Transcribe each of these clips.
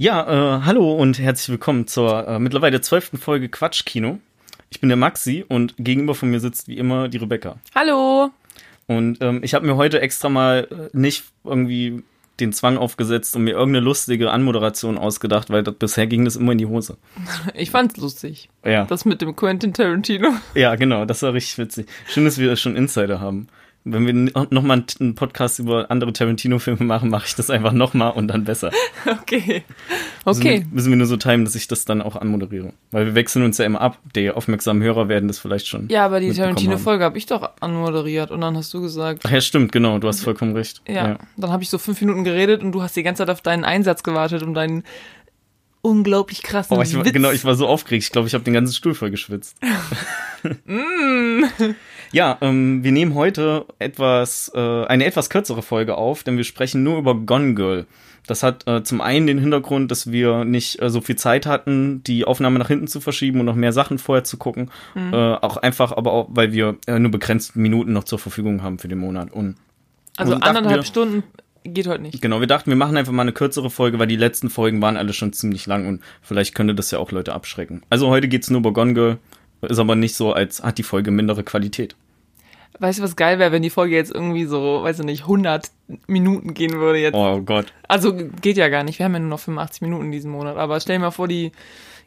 Ja, äh, hallo und herzlich willkommen zur äh, mittlerweile zwölften Folge Quatschkino. Ich bin der Maxi und gegenüber von mir sitzt wie immer die Rebecca. Hallo. Und ähm, ich habe mir heute extra mal äh, nicht irgendwie den Zwang aufgesetzt und mir irgendeine lustige Anmoderation ausgedacht, weil das, bisher ging das immer in die Hose. Ich fand's lustig. Ja. Das mit dem Quentin Tarantino. Ja, genau, das war richtig witzig. Schön, dass wir schon Insider haben. Wenn wir nochmal einen Podcast über andere Tarantino-Filme machen, mache ich das einfach nochmal und dann besser. Okay. Müssen Okay. wir- Müssen wir nur so timen, dass ich das dann auch anmoderiere. Weil wir wechseln uns ja immer ab. Die aufmerksamen Hörer werden das vielleicht schon. Ja, aber die. Tarantino-Folge habe ich doch anmoderiert und dann hast du gesagt. Ach ja, stimmt, genau, du hast vollkommen recht. Ja, dann habe ich so fünf Minuten geredet und du hast die ganze Zeit auf deinen Einsatz gewartet, um deinen unglaublich krassen Oh, ich war, Witz. genau, ich war so aufgeregt. Ich glaube, ich habe den ganzen Stuhl voll geschwitzt. ja, ähm, wir nehmen heute etwas, äh, eine etwas kürzere Folge auf, denn wir sprechen nur über Gone Girl. Das hat äh, zum einen den Hintergrund, dass wir nicht äh, so viel Zeit hatten, die Aufnahme nach hinten zu verschieben und noch mehr Sachen vorher zu gucken. Äh, auch einfach, aber auch, weil wir äh, nur begrenzt Minuten noch zur Verfügung haben für den Monat. Und also und anderthalb wir- Stunden geht heute nicht. Genau, wir dachten, wir machen einfach mal eine kürzere Folge, weil die letzten Folgen waren alle schon ziemlich lang und vielleicht könnte das ja auch Leute abschrecken. Also heute geht's nur über Gone Girl, ist aber nicht so, als hat die Folge mindere Qualität. Weißt du, was geil wäre, wenn die Folge jetzt irgendwie so, weiß ich nicht, 100 Minuten gehen würde jetzt? Oh Gott. Also geht ja gar nicht. Wir haben ja nur noch 85 Minuten diesen Monat. Aber stell dir mal vor, die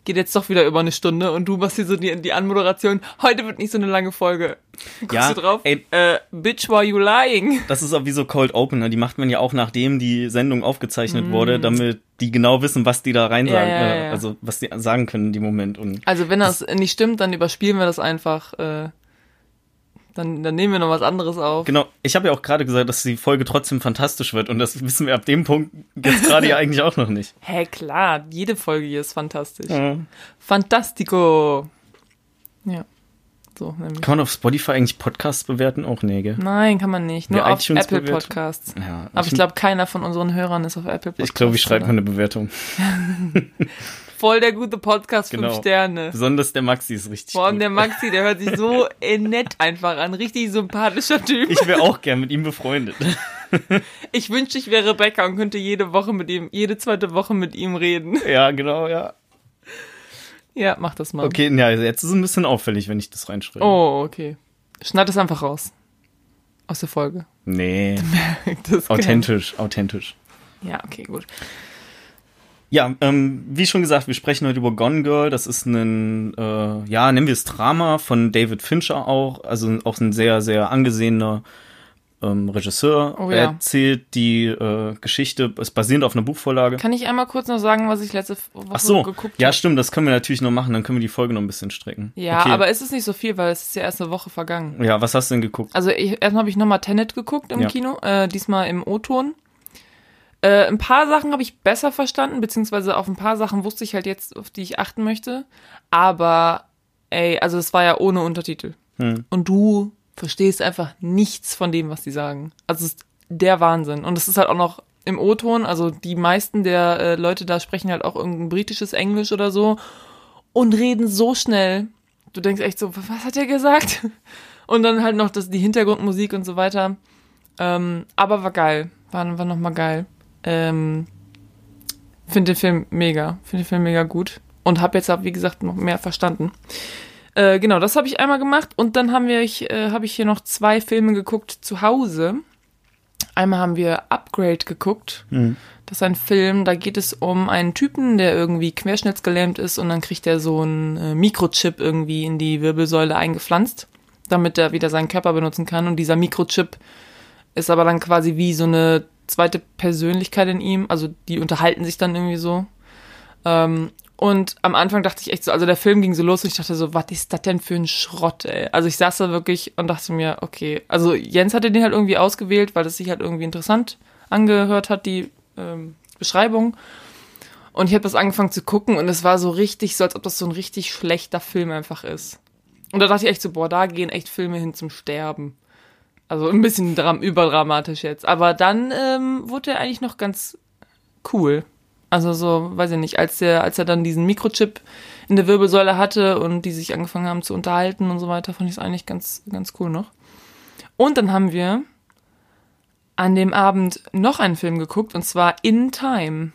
geht jetzt doch wieder über eine Stunde und du machst hier so die, die Anmoderation. Heute wird nicht so eine lange Folge. Guckst Ja, du drauf? ey. Äh, bitch, why you lying? Das ist auch wie so Cold Opener, die macht man ja auch nachdem die Sendung aufgezeichnet wurde, damit die genau wissen, was die da rein Mm. Ja, sagen, ja, äh, ja. also was die sagen können in dem Moment. Und Also wenn das nicht stimmt, dann überspielen wir das einfach. Äh, dann, dann nehmen wir noch was anderes auf. genau, ich habe ja auch gerade gesagt, dass die Folge trotzdem fantastisch wird und das wissen wir ab dem Punkt jetzt gerade ja eigentlich auch noch nicht. Hä, klar, jede Folge hier ist fantastisch. Ja. Fantastico. Ja, so nämlich. Kann man auf Spotify eigentlich Podcasts bewerten? Auch nee, gell? Nein, kann man nicht. Nur Ja, auf Apple bewertet. Podcasts. Ja, Aber ich glaube, keiner von unseren Hörern ist auf Apple Podcasts. Ich glaube, ich schreibe eine Bewertung. Voll der gute Podcast, Genau. fünf Sterne. Besonders der Maxi ist richtig Vor allem gut. der Maxi, der hört sich so äh, nett einfach an. Richtig sympathischer Typ. Ich wäre auch gern mit ihm befreundet. Ich wünschte, ich wäre Rebecca und könnte jede Woche mit ihm, jede zweite Woche mit ihm reden. ja, genau, ja. Ja, mach das mal. Okay, ja, jetzt ist es ein bisschen auffällig, wenn ich das reinschreibe. Oh, okay. Schneid es einfach raus. Aus der Folge. Nee, Das authentisch, authentisch. Ja, okay, gut. Ja, ähm, wie schon gesagt, wir sprechen heute über Gone Girl. Das ist ein, äh, ja, nennen wir es Drama von David Fincher auch. Also auch ein sehr, sehr angesehener ähm, Regisseur. Oh er ja. erzählt die äh, Geschichte, ist basierend auf einer Buchvorlage. Kann ich einmal kurz noch sagen, was ich letzte Woche Ach so, geguckt ja habe? stimmt, das können wir natürlich noch machen, dann können wir die Folge noch ein bisschen strecken. Ja, okay. aber es ist nicht so viel, weil es ist ja erst eine Woche vergangen. Ja, was hast du denn geguckt? Also ich, erstmal habe ich nochmal Tenet geguckt im Ja. Kino, äh, diesmal im O-Ton. Äh, ein paar Sachen habe ich besser verstanden, beziehungsweise auf ein paar Sachen wusste ich halt jetzt, auf die ich achten möchte. Aber, ey, also es war ja ohne Untertitel. Hm. Und du verstehst einfach nichts von dem, was die sagen. Also es ist der Wahnsinn. Und es ist halt auch noch im O-Ton, also die meisten der äh, Leute da sprechen halt auch irgendein britisches Englisch oder so und reden so schnell. Du denkst echt so, was hat er gesagt? Und dann halt noch das, die Hintergrundmusik und so weiter. Ähm, aber war geil. War, war nochmal geil. Ähm, Finde den Film mega. Finde den Film mega gut. Und habe jetzt, wie gesagt, noch mehr verstanden. Äh, genau, das habe ich einmal gemacht. Und dann haben wir, ich, äh, habe ich hier noch zwei Filme geguckt zu Hause. Einmal haben wir Upgrade geguckt. Das ist ein Film, da geht es um einen Typen, der irgendwie querschnittsgelähmt ist und dann kriegt er so einen äh, Mikrochip irgendwie in die Wirbelsäule eingepflanzt, damit er wieder seinen Körper benutzen kann. Und dieser Mikrochip ist aber dann quasi wie so eine zweite Persönlichkeit in ihm. Also die unterhalten sich dann irgendwie so. Ähm, und am Anfang dachte ich echt so, also der Film ging so los und ich dachte so, was ist das denn für ein Schrott, ey? Also ich saß da wirklich und dachte mir, okay, also Jens hatte den halt irgendwie ausgewählt, weil es sich halt irgendwie interessant angehört hat, die ähm, Beschreibung. Und ich habe das angefangen zu gucken und es war so richtig, so als ob das so ein richtig schlechter Film einfach ist. Und da dachte ich echt so, boah, da gehen echt Filme hin zum Sterben. Also ein bisschen dram überdramatisch jetzt. Aber dann ähm, wurde er eigentlich noch ganz cool. Also so, weiß ich nicht, als er, als er dann diesen Mikrochip in der Wirbelsäule hatte und die sich angefangen haben zu unterhalten und so weiter, fand ich es eigentlich ganz, ganz cool noch. Und dann haben wir an dem Abend noch einen Film geguckt und zwar In Time.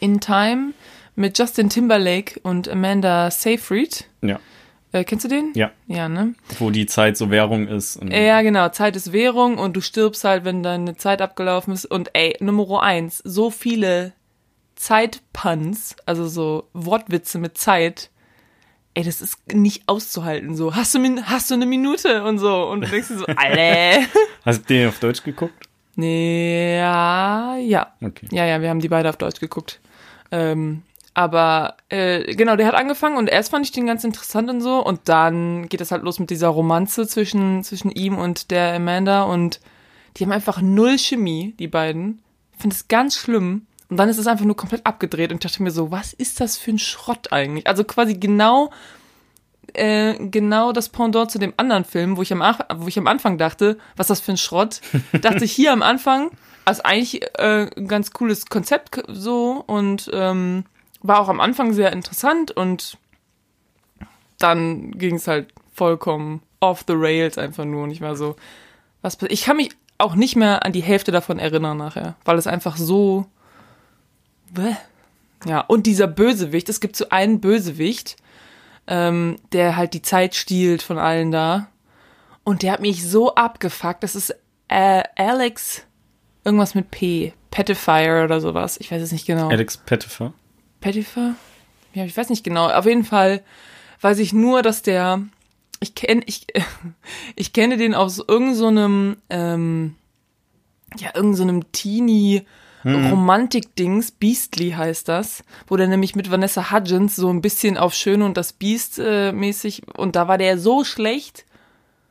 In Time mit Justin Timberlake und Amanda Seyfried. Ja. Äh, kennst du den? Ja. Ja, ne? Wo die Zeit so Währung ist. Ja, genau. Zeit ist Währung und du stirbst halt, wenn deine Zeit abgelaufen ist. Und ey, Nummer eins, so viele Zeitpuns, also so Wortwitze mit Zeit. Ey, das ist nicht auszuhalten. So, hast du, min- hast du eine Minute und so. Und du denkst dir so, Alter. Hast du den auf Deutsch geguckt? nee, ja, ja. Okay. Ja, ja, wir haben die beide auf Deutsch geguckt. Ähm, aber äh, genau, der hat angefangen und erst fand ich den ganz interessant und so. Und dann geht es halt los mit dieser Romanze zwischen, zwischen ihm und der Amanda. Und die haben einfach null Chemie, die beiden. Ich finde es ganz schlimm. Und dann ist es einfach nur komplett abgedreht. Und ich dachte mir so, was ist das für ein Schrott eigentlich? Also quasi genau äh, genau das Pendant zu dem anderen Film, wo ich am, wo ich am Anfang dachte, was ist das für ein Schrott, dachte ich hier am Anfang, als eigentlich äh, ein ganz cooles Konzept so und ähm, war auch am Anfang sehr interessant und dann ging es halt vollkommen off the rails einfach nur und ich war so, was? Ich kann mich auch nicht mehr an die Hälfte davon erinnern nachher, weil es einfach so, Bäh. ja und dieser Bösewicht, es gibt so einen Bösewicht, ähm, der halt die Zeit stiehlt von allen da. Und der hat mich so abgefuckt. Das ist äh, Alex, irgendwas mit P. Pettifier oder sowas. Ich weiß es nicht genau. Alex Pettifer. Pettifer? Ja, ich weiß nicht genau. Auf jeden Fall weiß ich nur, dass der, ich kenne, ich, ich kenne den aus irgendeinem, so einem, ähm, ja, irgendeinem so einem Teenie, Romantik-Dings, Beastly heißt das, wo der nämlich mit Vanessa Hudgens so ein bisschen auf Schön und das Biest äh, mäßig, und da war der so schlecht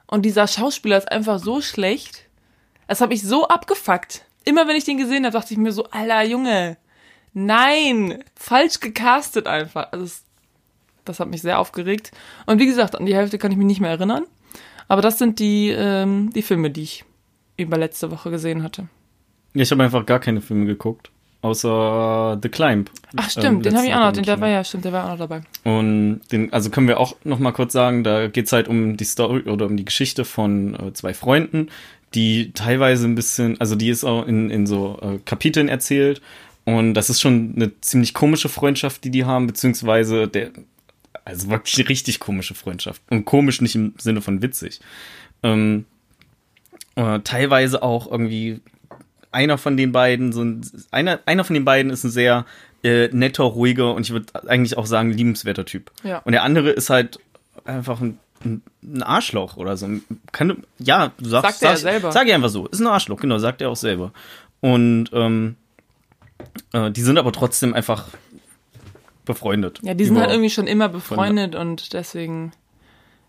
und dieser Schauspieler ist einfach so schlecht, das habe ich so abgefuckt. Immer wenn ich den gesehen habe, dachte ich mir so, alter Junge, nein, falsch gecastet einfach. Also das, das hat mich sehr aufgeregt. Und wie gesagt, an die Hälfte kann ich mich nicht mehr erinnern. Aber das sind die, ähm, die Filme, die ich über letzte Woche gesehen hatte. Ja, ich habe einfach gar keine Filme geguckt. Außer The Climb. Ach stimmt, Ähm, den habe ich auch noch, den, der war ja, stimmt, der war auch noch dabei. Und den, also können wir auch noch mal kurz sagen, da geht's halt um die Story oder um die Geschichte von äh, zwei Freunden, die teilweise ein bisschen, also die ist auch in, in so äh, Kapiteln erzählt. Und das ist schon eine ziemlich komische Freundschaft, die die haben, beziehungsweise der, also wirklich eine richtig komische Freundschaft. Und komisch nicht im Sinne von witzig. Ähm, äh, teilweise auch irgendwie einer von den beiden, so ein, einer, einer von den beiden ist ein sehr äh, netter, ruhiger und ich würde eigentlich auch sagen liebenswerter Typ. Ja. Und der andere ist halt einfach ein, ein, Arschloch oder so. Kann, ja, du sagst, Sagt er ja sag, selber. Sag ich einfach so. Ist ein Arschloch, genau, sagt er auch selber. Und ähm, äh, die sind aber trotzdem einfach befreundet. Ja, die sind halt irgendwie schon immer befreundet und deswegen,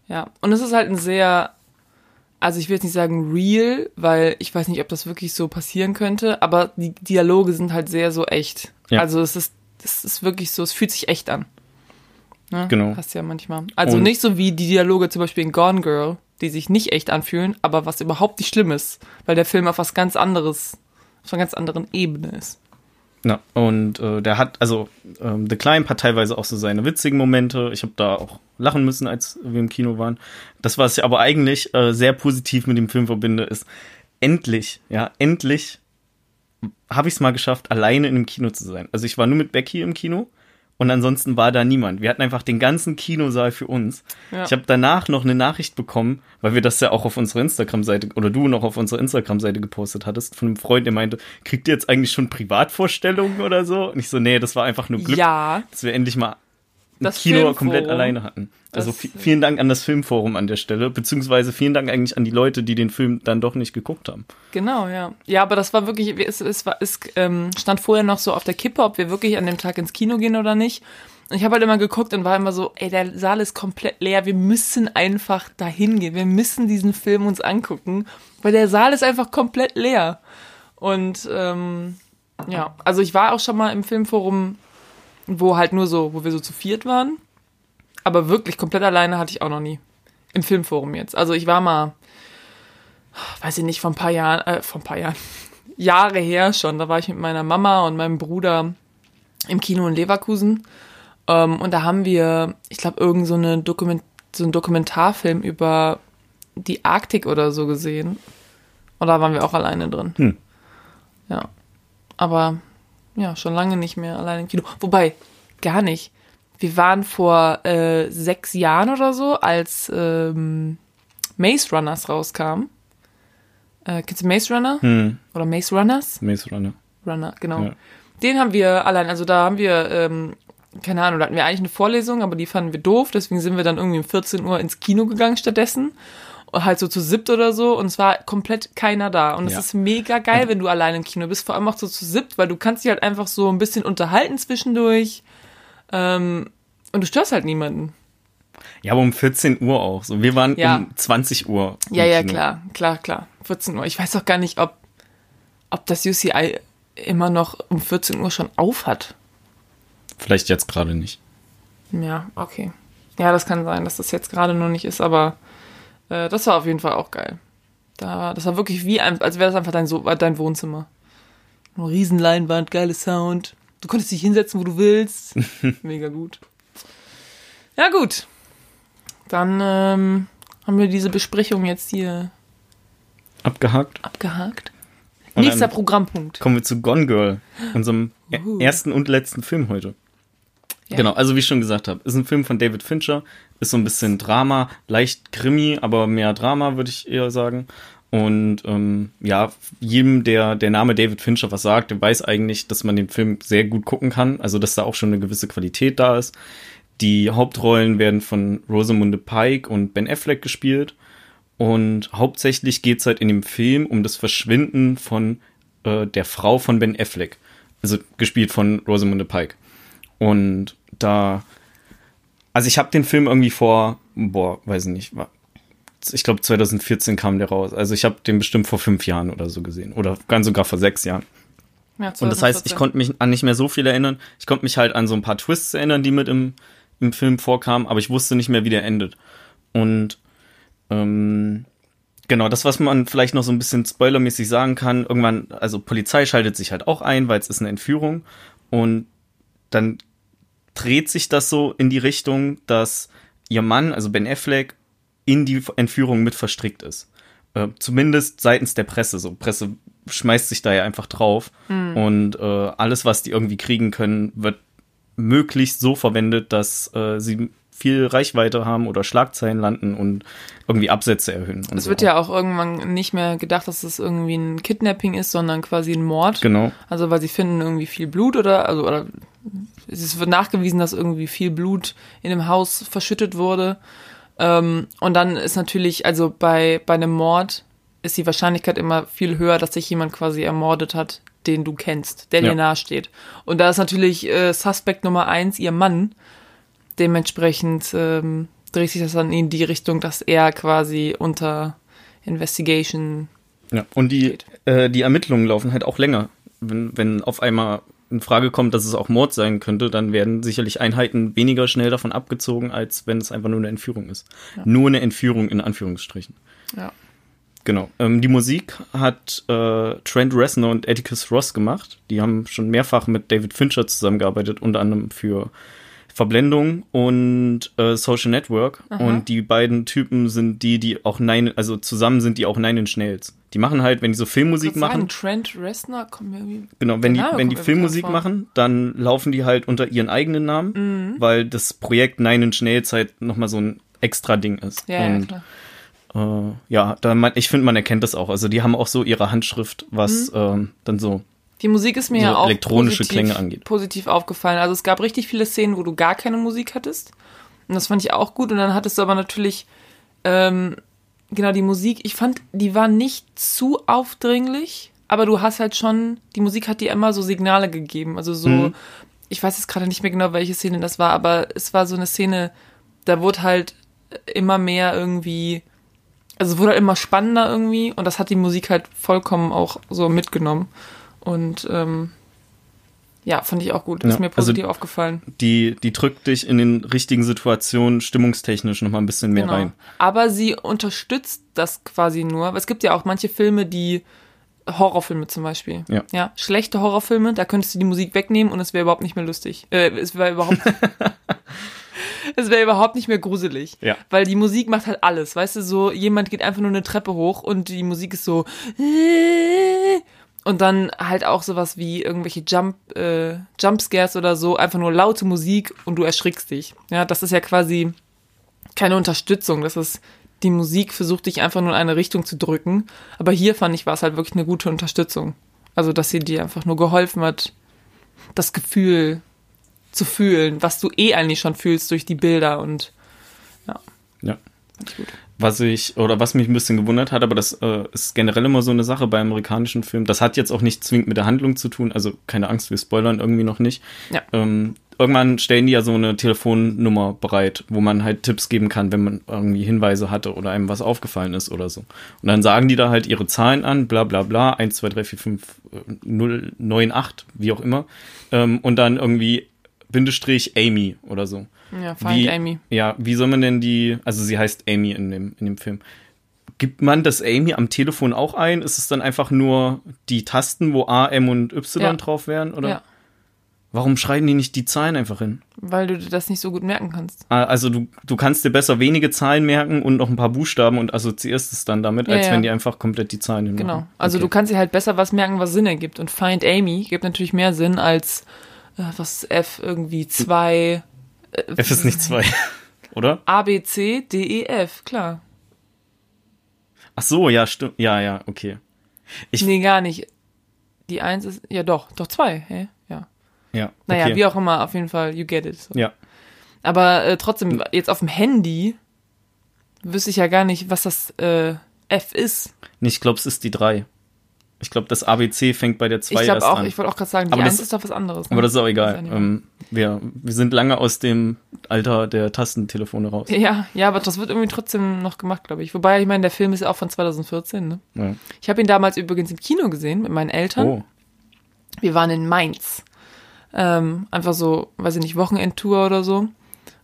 ja. Und es ist halt ein sehr, also ich will jetzt nicht sagen real, weil ich weiß nicht, ob das wirklich so passieren könnte, aber die Dialoge sind halt sehr so echt. Ja. Also es ist, es ist wirklich so, es fühlt sich echt an. Ne? Genau. Hast ja manchmal. Also Und- nicht so wie die Dialoge zum Beispiel in Gone Girl, die sich nicht echt anfühlen, aber was überhaupt nicht schlimm ist, weil der Film auf was ganz anderes, auf einer ganz anderen Ebene ist. Ja, und äh, der hat, also ähm, The Climb hat teilweise auch so seine witzigen Momente. Ich habe da auch lachen müssen, als wir im Kino waren. Das, was ich aber eigentlich äh, sehr positiv mit dem Film verbinde, ist endlich, ja, endlich habe ich es mal geschafft, alleine in einem Kino zu sein. Also ich war nur mit Becky im Kino und ansonsten war da niemand. Wir hatten einfach den ganzen Kinosaal für uns. Ja. Ich habe danach noch eine Nachricht bekommen, weil wir das ja auch auf unserer Instagram-Seite oder du noch auf unserer Instagram-Seite gepostet hattest, von einem Freund, der meinte, kriegt ihr jetzt eigentlich schon Privatvorstellungen oder so? Und ich so, nee, das war einfach nur Glück, Ja, dass wir endlich mal Das Kino Filmforum. komplett alleine hatten. Also vielen Dank an das Filmforum an der Stelle, beziehungsweise vielen Dank eigentlich an die Leute, die den Film dann doch nicht geguckt haben. Genau, ja. Ja, aber das war wirklich, es, es, war, es ähm, stand vorher noch so auf der Kippe, ob wir wirklich an dem Tag ins Kino gehen oder nicht. Und ich habe halt immer geguckt und war immer so, ey, der Saal ist komplett leer, wir müssen einfach dahin gehen, wir müssen diesen Film uns angucken, weil der Saal ist einfach komplett leer. Und ähm, ja, also ich war auch schon mal im Filmforum, wo halt nur so, wo wir so zu viert waren. Aber wirklich komplett alleine hatte ich auch noch nie. Im Filmforum jetzt. Also ich war mal, weiß ich nicht, vor ein paar Jahren, äh, vor ein paar Jahren, Jahre her schon, da war ich mit meiner Mama und meinem Bruder im Kino in Leverkusen. Ähm, und da haben wir, ich glaube, irgend so, eine Dokument, so einen Dokumentarfilm über die Arktik oder so gesehen. Und da waren wir auch alleine drin. Hm. Ja. Aber ja, schon lange nicht mehr allein im Kino. Wobei, gar nicht. Wir waren vor äh, sechs Jahren oder so, als ähm, Maze Runners rauskam. Äh, kennst du Maze Runner? Hm, Oder Maze Runners? Maze Runner. Runner, genau. Ja. Den haben wir allein, also da haben wir, ähm, keine Ahnung, da hatten wir eigentlich eine Vorlesung, aber die fanden wir doof, deswegen sind wir dann irgendwie um 14 Uhr ins Kino gegangen stattdessen. Halt so zu siebt oder so und es war komplett keiner da. Und es Ja. ist mega geil, wenn du allein im Kino bist, vor allem auch so zu siebt, weil du kannst dich halt einfach so ein bisschen unterhalten zwischendurch. Ähm, und du störst halt niemanden. Ja, aber um 14 Uhr auch. So, wir waren Ja. um 20 Uhr. Ja, ja, Kino. klar, klar, klar. 14 Uhr. Ich weiß auch gar nicht, ob, ob das UCI immer noch um 14 Uhr schon auf hat. Vielleicht jetzt gerade nicht. Ja, okay. Ja, das kann sein, dass das jetzt gerade noch nicht ist, aber äh, das war auf jeden Fall auch geil. Da, das war wirklich wie, ein, als wäre das einfach dein, so dein Wohnzimmer. Eine Riesenleinwand, geile Sound. Du konntest dich hinsetzen, wo du willst. Mega gut. Ja, gut. Dann ähm, haben wir diese Besprechung jetzt hier Abgehakt. abgehakt. Und Nächster Programmpunkt. Kommen wir zu Gone Girl, unserem Uh. ersten und letzten Film heute. Genau, also wie ich schon gesagt habe, ist ein Film von David Fincher, ist so ein bisschen Drama, leicht Krimi, aber mehr Drama, würde ich eher sagen. Und ähm, ja, jedem, der der Name David Fincher was sagt, der weiß eigentlich, dass man den Film sehr gut gucken kann, also dass da auch schon eine gewisse Qualität da ist. Die Hauptrollen werden von Rosamunde Pike und Ben Affleck gespielt. Und hauptsächlich geht's halt in dem Film um das Verschwinden von äh, der Frau von Ben Affleck. Also gespielt von Rosamunde Pike. Und da, also ich habe den Film irgendwie vor, boah, weiß ich nicht, ich glaube 2014 kam der raus. Also ich habe den bestimmt vor fünf Jahren oder so gesehen. Oder ganz sogar vor sechs Jahren. Ja, Und das heißt, ich 2014. konnte mich an nicht mehr so viel erinnern. Ich konnte mich halt an so ein paar Twists erinnern, die mit im, im Film vorkamen, aber ich wusste nicht mehr, wie der endet. Und ähm, genau, das, was man vielleicht noch so ein bisschen spoilermäßig sagen kann, irgendwann, also Polizei schaltet sich halt auch ein, weil es ist eine Entführung. Und dann dreht sich das so in die Richtung, dass ihr Mann, also Ben Affleck, in die Entführung mit verstrickt ist. Äh, zumindest seitens der Presse. So, Presse schmeißt sich da ja einfach drauf. Und äh, alles, was die irgendwie kriegen können, wird möglichst so verwendet, dass äh, sie viel Reichweite haben oder Schlagzeilen landen und irgendwie Absätze erhöhen. Und Es so. wird ja auch irgendwann nicht mehr gedacht, dass es irgendwie ein Kidnapping ist, sondern quasi ein Mord. Genau. Also weil sie finden irgendwie viel Blut oder also oder es wird nachgewiesen, dass irgendwie viel Blut in dem Haus verschüttet wurde. Ähm, und dann ist natürlich, also bei bei einem Mord ist die Wahrscheinlichkeit immer viel höher, dass sich jemand quasi ermordet hat, den du kennst, der Ja. dir nahesteht. Und da ist natürlich äh, Suspect Nummer eins ihr Mann. Dementsprechend ähm, dreht sich das dann in die Richtung, dass er quasi unter Investigation Ja, und die, äh, die Ermittlungen laufen halt auch länger. Wenn, wenn auf einmal in Frage kommt, dass es auch Mord sein könnte, dann werden sicherlich Einheiten weniger schnell davon abgezogen, als wenn es einfach nur eine Entführung ist. Nur eine Entführung in Anführungsstrichen. ja. Genau. Ähm, die Musik hat äh, Trent Reznor und Atticus Ross gemacht. Die haben schon mehrfach mit David Fincher zusammengearbeitet, unter anderem für Verblendung und äh, Social Network. Und die beiden Typen sind die, die auch Nine, also zusammen sind die auch Nine Inch Nails. Die machen halt, wenn die so Filmmusik machen, Sagen, Trent Reznor kommt mir irgendwie. Genau, wenn die, wenn die Filmmusik machen, dann laufen die halt unter ihren eigenen Namen, Mhm. weil das Projekt Nine Inch Nails halt nochmal so ein extra Ding ist. Ja, ja, Und klar. äh, ja, da man, ich finde, man erkennt das auch. Also die haben auch so ihre Handschrift, was Mhm. ähm, dann so. Die Musik ist mir so ja auch elektronische positiv, Klänge angeht. positiv aufgefallen. Also es gab richtig viele Szenen, wo du gar keine Musik hattest. Und das fand ich auch gut. Und dann hattest du aber natürlich, ähm, genau, die Musik, ich fand, die war nicht zu aufdringlich, aber du hast halt schon, die Musik hat dir immer so Signale gegeben. Also so, Mhm. ich weiß jetzt gerade nicht mehr genau, welche Szene das war, aber es war so eine Szene, da wurde halt immer mehr irgendwie, also es wurde halt immer spannender irgendwie und das hat die Musik halt vollkommen auch so mitgenommen. Und ähm, ja, fand ich auch gut. Ist Ja, mir also- positiv aufgefallen. Die, die drückt dich in den richtigen Situationen stimmungstechnisch nochmal ein bisschen mehr Genau. rein. Aber sie unterstützt das quasi nur. Es gibt ja auch manche Filme, die Horrorfilme zum Beispiel. Ja. ja. Schlechte Horrorfilme, da könntest du die Musik wegnehmen und es wäre überhaupt nicht mehr lustig. Äh, es wäre überhaupt. es wäre überhaupt nicht mehr gruselig. Ja. Weil die Musik macht halt alles. Weißt du, so jemand geht einfach nur eine Treppe hoch und die Musik ist so. Und dann halt auch sowas wie irgendwelche Jump, äh, Jumpscares oder so, einfach nur laute Musik und du erschrickst dich. Ja, das ist ja quasi keine Unterstützung. Das ist, die Musik versucht dich einfach nur in eine Richtung zu drücken. Aber hier fand ich, war es halt wirklich eine gute Unterstützung. Also, dass sie dir einfach nur geholfen hat, das Gefühl zu fühlen, was du eh eigentlich schon fühlst durch die Bilder und ja. Ja. Was ich, oder was mich ein bisschen gewundert hat, aber das äh, ist generell immer so eine Sache bei amerikanischen Filmen. Das hat jetzt auch nicht zwingend mit der Handlung zu tun, also keine Angst, wir spoilern irgendwie noch nicht. Ja. Ähm, irgendwann stellen die ja so eine Telefonnummer bereit, wo man halt Tipps geben kann, wenn man irgendwie Hinweise hatte oder einem was aufgefallen ist oder so. Und dann sagen die da halt ihre Zahlen an, bla bla bla, 1, 2, 3, 4, 5, 0, 9, 8, wie auch immer. Ähm, und dann irgendwie Bindestrich Amy oder so. Ja, Find wie, Amy. Ja, wie soll man denn die, also sie heißt Amy in dem, in dem Film. Gibt man das Amy am Telefon auch ein? Ist es dann einfach nur die Tasten, wo A, M und Y Ja. drauf wären? Oder Ja, warum schreiben die nicht die Zahlen einfach hin? weil du das nicht so gut merken kannst. Ah, Also du, du kannst dir besser wenige Zahlen merken und noch ein paar Buchstaben und assoziierst es dann damit, Ja, als ja. wenn die einfach komplett die Zahlen hinmachen. Genau. Also okay. du kannst dir halt besser was merken, was Sinn ergibt. Und Find Amy gibt natürlich mehr Sinn als was ist F irgendwie 2 F ist nicht zwei, oder? A, B, C, D, E, F, klar. Ach so, ja, stimmt. Ja, ja, okay. Ich- nee, gar nicht. Die 1 ist, ja doch, doch 2, hä? Ja. Ja. Naja, okay. wie auch immer, auf jeden Fall, you get it. So. Ja. Aber äh, trotzdem, jetzt auf dem Handy wüsste ich ja gar nicht, was das äh, F ist. Nee, ich glaube, es ist die drei. Ich glaube, das ABC fängt bei der 2 Ich glaube erst auch, an. ich wollte auch gerade sagen, die Aber das- 1 ist doch was anderes. ne? Aber das ist auch egal. Ähm, wir, wir sind lange aus dem Alter der Tastentelefone raus. Ja, ja, aber das wird irgendwie trotzdem noch gemacht, glaube ich. Wobei, ich meine, der Film ist ja auch von 2014, ne? Ja. Ich habe ihn damals übrigens im Kino gesehen mit meinen Eltern. Oh, Wir waren in Mainz. Ähm, einfach so, weiß ich nicht, Wochenendtour oder so.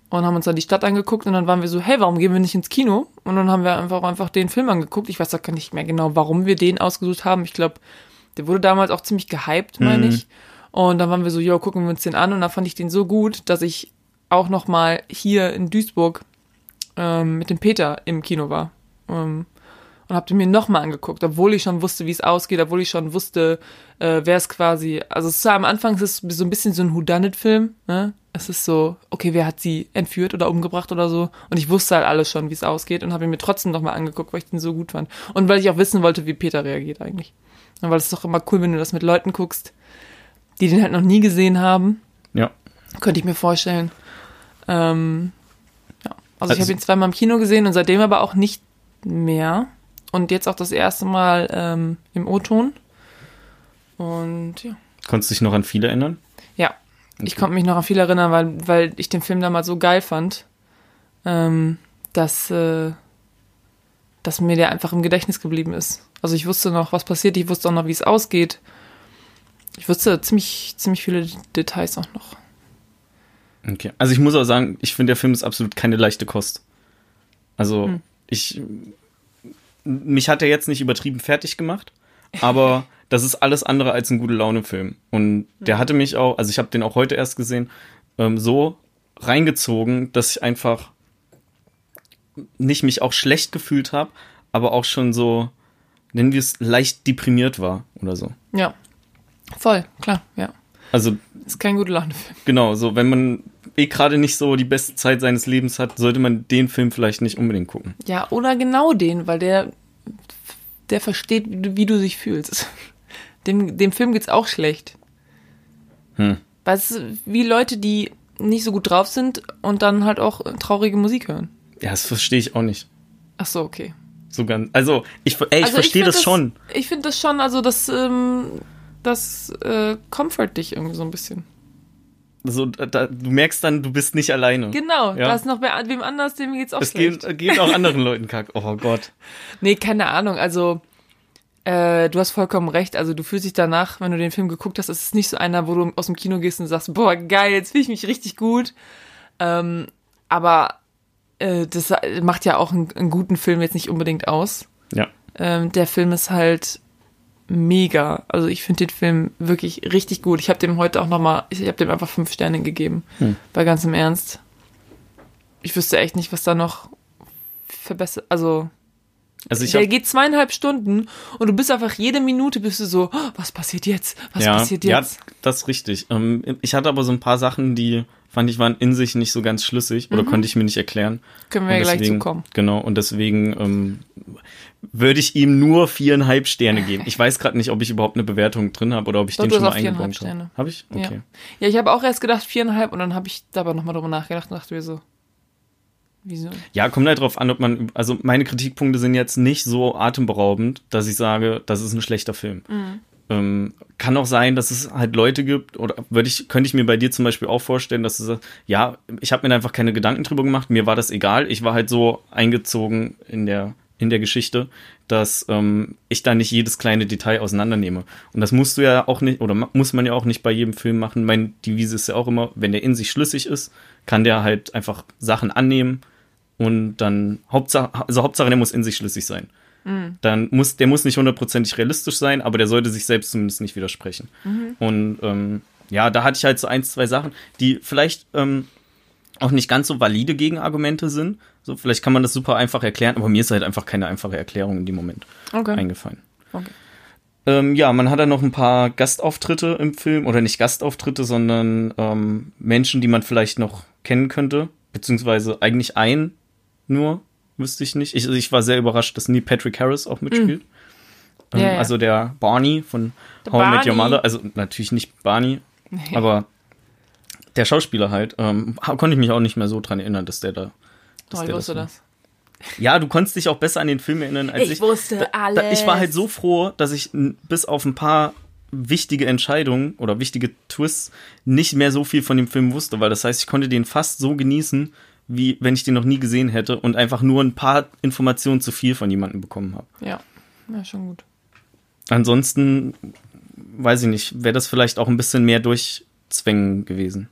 Und haben uns dann die Stadt angeguckt und dann waren wir so, hey, warum gehen wir nicht ins Kino? Und dann haben wir einfach einfach den Film angeguckt. Ich weiß auch gar nicht mehr genau, warum wir den ausgesucht haben. Ich glaube, der wurde damals auch ziemlich gehypt, meine Mhm. ich. Und dann waren wir so, jo, gucken wir uns den an. Und dann fand ich den so gut, dass ich auch noch mal hier in Duisburg ähm, mit dem Peter im Kino war. Ähm, und hab den mir nochmal angeguckt, obwohl ich schon wusste, wie es ausgeht, obwohl ich schon wusste, äh, wer es quasi, also es ist am Anfang ist es so ein bisschen so ein Whodunit-Film, ne? Es ist so, okay, wer hat sie entführt oder umgebracht oder so? Und ich wusste halt alles schon, wie es ausgeht und habe ihn mir trotzdem nochmal angeguckt, weil ich den so gut fand. Und weil ich auch wissen wollte, wie Peter reagiert eigentlich. Und weil es ist doch immer cool, wenn du das mit Leuten guckst, die den halt noch nie gesehen haben. ja. Könnte ich mir vorstellen. Ähm, ja. Also ich Also- habe ihn zweimal im Kino gesehen und seitdem aber auch nicht mehr. Und jetzt auch das erste Mal ähm, im O-Ton. Und ja. Konntest du dich noch an viele erinnern? Ja. Ich konnte mich noch an viel erinnern, weil, weil ich den Film damals so geil fand, ähm, dass, äh, dass mir der einfach im Gedächtnis geblieben ist. Also ich wusste noch, was passiert, ich wusste auch noch, wie es ausgeht. Ich wusste ziemlich, ziemlich viele Details auch noch. Okay. Also ich muss auch sagen, ich finde, der Film ist absolut keine leichte Kost. Also Hm. ich, mich hat er jetzt nicht übertrieben fertig gemacht, aber das ist alles andere als ein gute Laune-Film. Und der hatte mich auch, also ich habe den auch heute erst gesehen, ähm, so reingezogen, dass ich einfach nicht mich auch schlecht gefühlt habe, aber auch schon so, nennen wir es, leicht deprimiert war oder so. Ja. Voll, klar, ja. Also Ist kein guter Launefilm. Genau, so wenn man eh gerade nicht so die beste Zeit seines Lebens hat, sollte man den Film vielleicht nicht unbedingt gucken. Ja, oder genau den, weil der, der versteht, wie du, wie du dich fühlst. Dem, dem Film geht's auch schlecht. Hm. Es ist wie Leute, die nicht so gut drauf sind und dann halt auch traurige Musik hören. Ja, das verstehe ich auch nicht. Ach so, okay. So ganz. Also, ich, ey, ich Also verstehe find das, schon. Ich finde das schon, also das, ähm, das äh, comfort dich irgendwie so ein bisschen. So, da, du merkst dann, du bist nicht alleine. Genau, Ja. da ist noch wer, wem anders, dem geht's auch es schlecht. geht, geht auch anderen Leuten kack. Oh Gott. Nee, keine Ahnung. Also, äh, du hast vollkommen recht. Also, du fühlst dich danach, wenn du den Film geguckt hast, es ist nicht so einer, wo du aus dem Kino gehst und sagst, boah, geil, jetzt fühle ich mich richtig gut. Ähm, aber äh, das macht ja auch einen, einen guten Film jetzt nicht unbedingt aus. Ja. Ähm, der Film ist halt mega. Also, ich finde den Film wirklich richtig gut. Ich habe dem heute auch nochmal, ich habe dem einfach fünf Sterne gegeben. Hm. Bei ganzem Ernst. Ich wüsste echt nicht, was da noch verbessert, also Also ich der geht zweieinhalb Stunden und du bist einfach jede Minute bist du so, oh, was passiert jetzt? Was ja, passiert ja, jetzt? das ist richtig. Ähm, ich hatte aber so ein paar Sachen, die fand ich waren in sich nicht so ganz schlüssig oder konnte ich mir nicht erklären. Können wir ja gleich zukommen. Genau, und deswegen ähm, würde ich ihm nur viereinhalb Sterne geben. Ich weiß gerade nicht, ob ich überhaupt eine Bewertung drin habe oder ob ich Doch, den schon mal eingebaut habe. Habe ich? Okay. Ja. ja, ich habe auch erst gedacht viereinhalb und dann habe ich da aber nochmal drüber nachgedacht und dachte mir so, wieso? Ja, kommt halt drauf an, ob man, also meine Kritikpunkte sind jetzt nicht so atemberaubend, dass ich sage, das ist ein schlechter Film. Ähm, kann auch sein, dass es halt Leute gibt, oder würde ich, könnte ich mir bei dir zum Beispiel auch vorstellen, dass du sagst, ja, ich habe mir da einfach keine Gedanken drüber gemacht, mir war das egal, ich war halt so eingezogen in der, in der Geschichte, dass ähm, ich da nicht jedes kleine Detail auseinandernehme. Und das musst du ja auch nicht, oder muss man ja auch nicht bei jedem Film machen. Mein Devise ist ja auch immer, wenn der in sich schlüssig ist, kann der halt einfach Sachen annehmen und dann Hauptsache, also Hauptsache, der muss in sich schlüssig sein. Dann muss, der muss nicht hundertprozentig realistisch sein, aber der sollte sich selbst zumindest nicht widersprechen. Und ähm, ja, da hatte ich halt so ein, zwei Sachen, die vielleicht ähm, auch nicht ganz so valide Gegenargumente sind. So, vielleicht kann man das super einfach erklären, aber mir ist halt einfach keine einfache Erklärung in dem Moment Okay. eingefallen. okay. Ähm, ja, man hat dann noch ein paar Gastauftritte im Film, oder nicht Gastauftritte, sondern ähm, Menschen, die man vielleicht noch kennen könnte, beziehungsweise eigentlich ein nur, wüsste ich nicht. Ich, ich war sehr überrascht, dass Neil Patrick Harris auch mitspielt. Ähm, Mm. Ja, ja. Also der Barney von Der How I Met Your. Mother, also natürlich nicht Barney, aber der Schauspieler halt, ähm, konnte ich mich auch nicht mehr so dran erinnern, dass der da. Dass ich der wusste war. das. Ja, du konntest dich auch besser an den Film erinnern als ich. Ich wusste Da, da, ich war halt so froh, dass ich bis auf ein paar wichtige Entscheidungen oder wichtige Twists nicht mehr so viel von dem Film wusste, weil das heißt, ich konnte den fast so genießen, wie wenn ich den noch nie gesehen hätte und einfach nur ein paar Informationen zu viel von jemandem bekommen habe. Ja. Ja, schon gut. Ansonsten, weiß ich nicht, wäre das vielleicht auch ein bisschen mehr durchzwängen gewesen.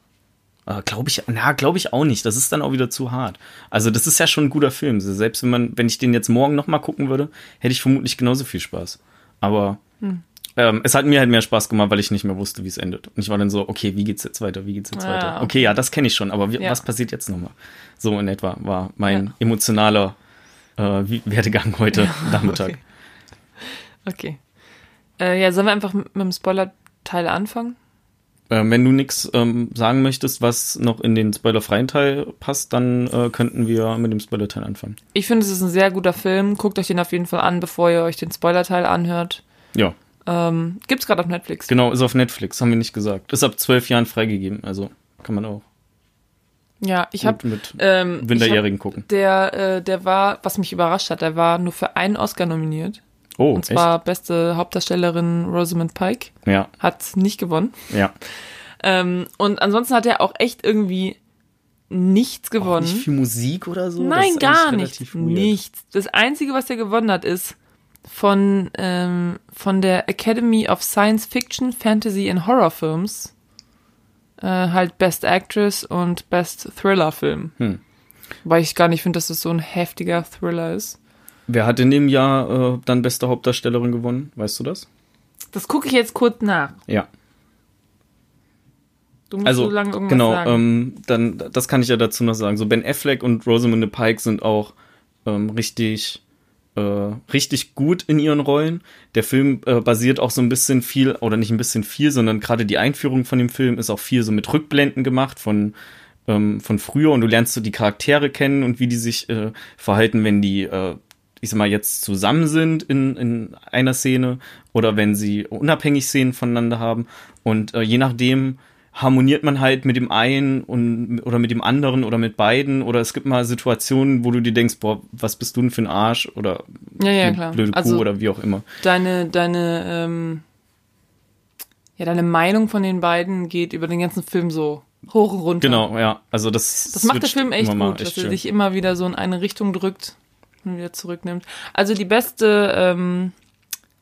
Aber glaube ich, na, glaube ich auch nicht. Das ist dann auch wieder zu hart. Also, das ist ja schon ein guter Film. Selbst wenn man, wenn ich den jetzt morgen nochmal gucken würde, hätte ich vermutlich genauso viel Spaß. Aber ähm, es hat mir halt mehr Spaß gemacht, weil ich nicht mehr wusste, wie es endet. Und ich war dann so, okay, wie geht's jetzt weiter? Wie geht's jetzt Ah, weiter? okay. Ja, das kenne ich schon, aber wie, Ja. was passiert jetzt nochmal? So in etwa war mein Ja. emotionaler äh, Werdegang heute Nachmittag. Okay. Okay. Äh, ja, sollen wir einfach mit, dem Spoiler-Teil anfangen? Ähm, wenn du nichts ähm, sagen möchtest, was noch in den spoilerfreien Teil passt, dann äh, könnten wir mit dem Spoiler-Teil anfangen. Ich finde, es ist ein sehr guter Film. Guckt euch den auf jeden Fall an, bevor ihr euch den Spoiler-Teil anhört. Ja, Ähm, gibt's gerade auf Netflix. genau, ist auf Netflix, haben wir nicht gesagt. Ist ab zwölf Jahren freigegeben, also kann man auch Ja, ich habe mit ähm, Winterjährigen gucken. hab, der, äh, der war, was mich überrascht hat, der war nur für einen Oscar nominiert. Oh, Und zwar beste Hauptdarstellerin Rosamund Pike. echt? Ja, Hat nicht gewonnen. ja. Ähm, und ansonsten hat er auch echt irgendwie nichts gewonnen. Nicht für Musik oder so? Nein, gar nicht. Nichts. Das Einzige, was er gewonnen hat, ist von, ähm, von der Academy of Science Fiction, Fantasy and Horror Films. Äh, halt Best Actress und Best Thriller Film. Hm. Weil ich gar nicht finde, dass das so ein heftiger Thriller ist. Wer hat in dem Jahr äh, dann beste Hauptdarstellerin gewonnen? Weißt du das? Das gucke ich jetzt kurz nach. Ja. Du musst Also, so lange irgendwas genau, sagen. ähm, dann, das kann ich ja dazu noch sagen. So, Ben Affleck und Rosamund Pike sind auch ähm, richtig, äh, richtig gut in ihren Rollen. Der Film äh, basiert auch so ein bisschen viel, oder nicht ein bisschen viel, sondern gerade die Einführung von dem Film ist auch viel so mit Rückblenden gemacht von, ähm, von früher und du lernst so die Charaktere kennen und wie die sich äh, verhalten, wenn die, äh, ich sag mal, jetzt zusammen sind in, in einer Szene oder wenn sie unabhängig Szenen voneinander haben. Und äh, je nachdem harmoniert man halt mit dem einen und oder mit dem anderen oder mit beiden oder es gibt mal Situationen, wo du dir denkst, boah, was bist du denn für ein Arsch oder ja, ja, klar. blöde Kuh Also, oder wie auch immer. deine, deine, ähm, ja, deine Meinung von den beiden geht über den ganzen Film so hoch und runter. Genau, ja, also das Das macht der Film echt gut, dass echt er schön. sich immer wieder so in eine Richtung drückt und wieder zurücknimmt. Also die beste ähm,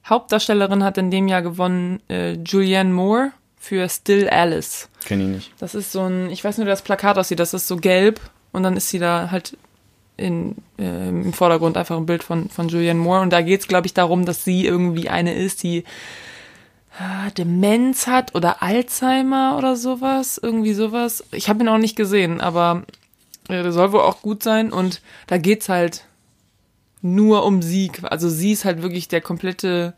Hauptdarstellerin hat in dem Jahr gewonnen äh, Julianne Moore für Still Alice. Kenn ich nicht. Das ist so ein, ich weiß nur, wie das Plakat aussieht, das ist so gelb und dann ist sie da halt in, äh, im Vordergrund einfach ein Bild von, von Julianne Moore und da geht's, glaube ich, darum, dass sie irgendwie eine ist, die ah, Demenz hat oder Alzheimer oder sowas, irgendwie sowas. Ich habe ihn auch nicht gesehen, aber äh, der soll wohl auch gut sein und da geht's halt nur um sie. Also sie ist halt wirklich der komplette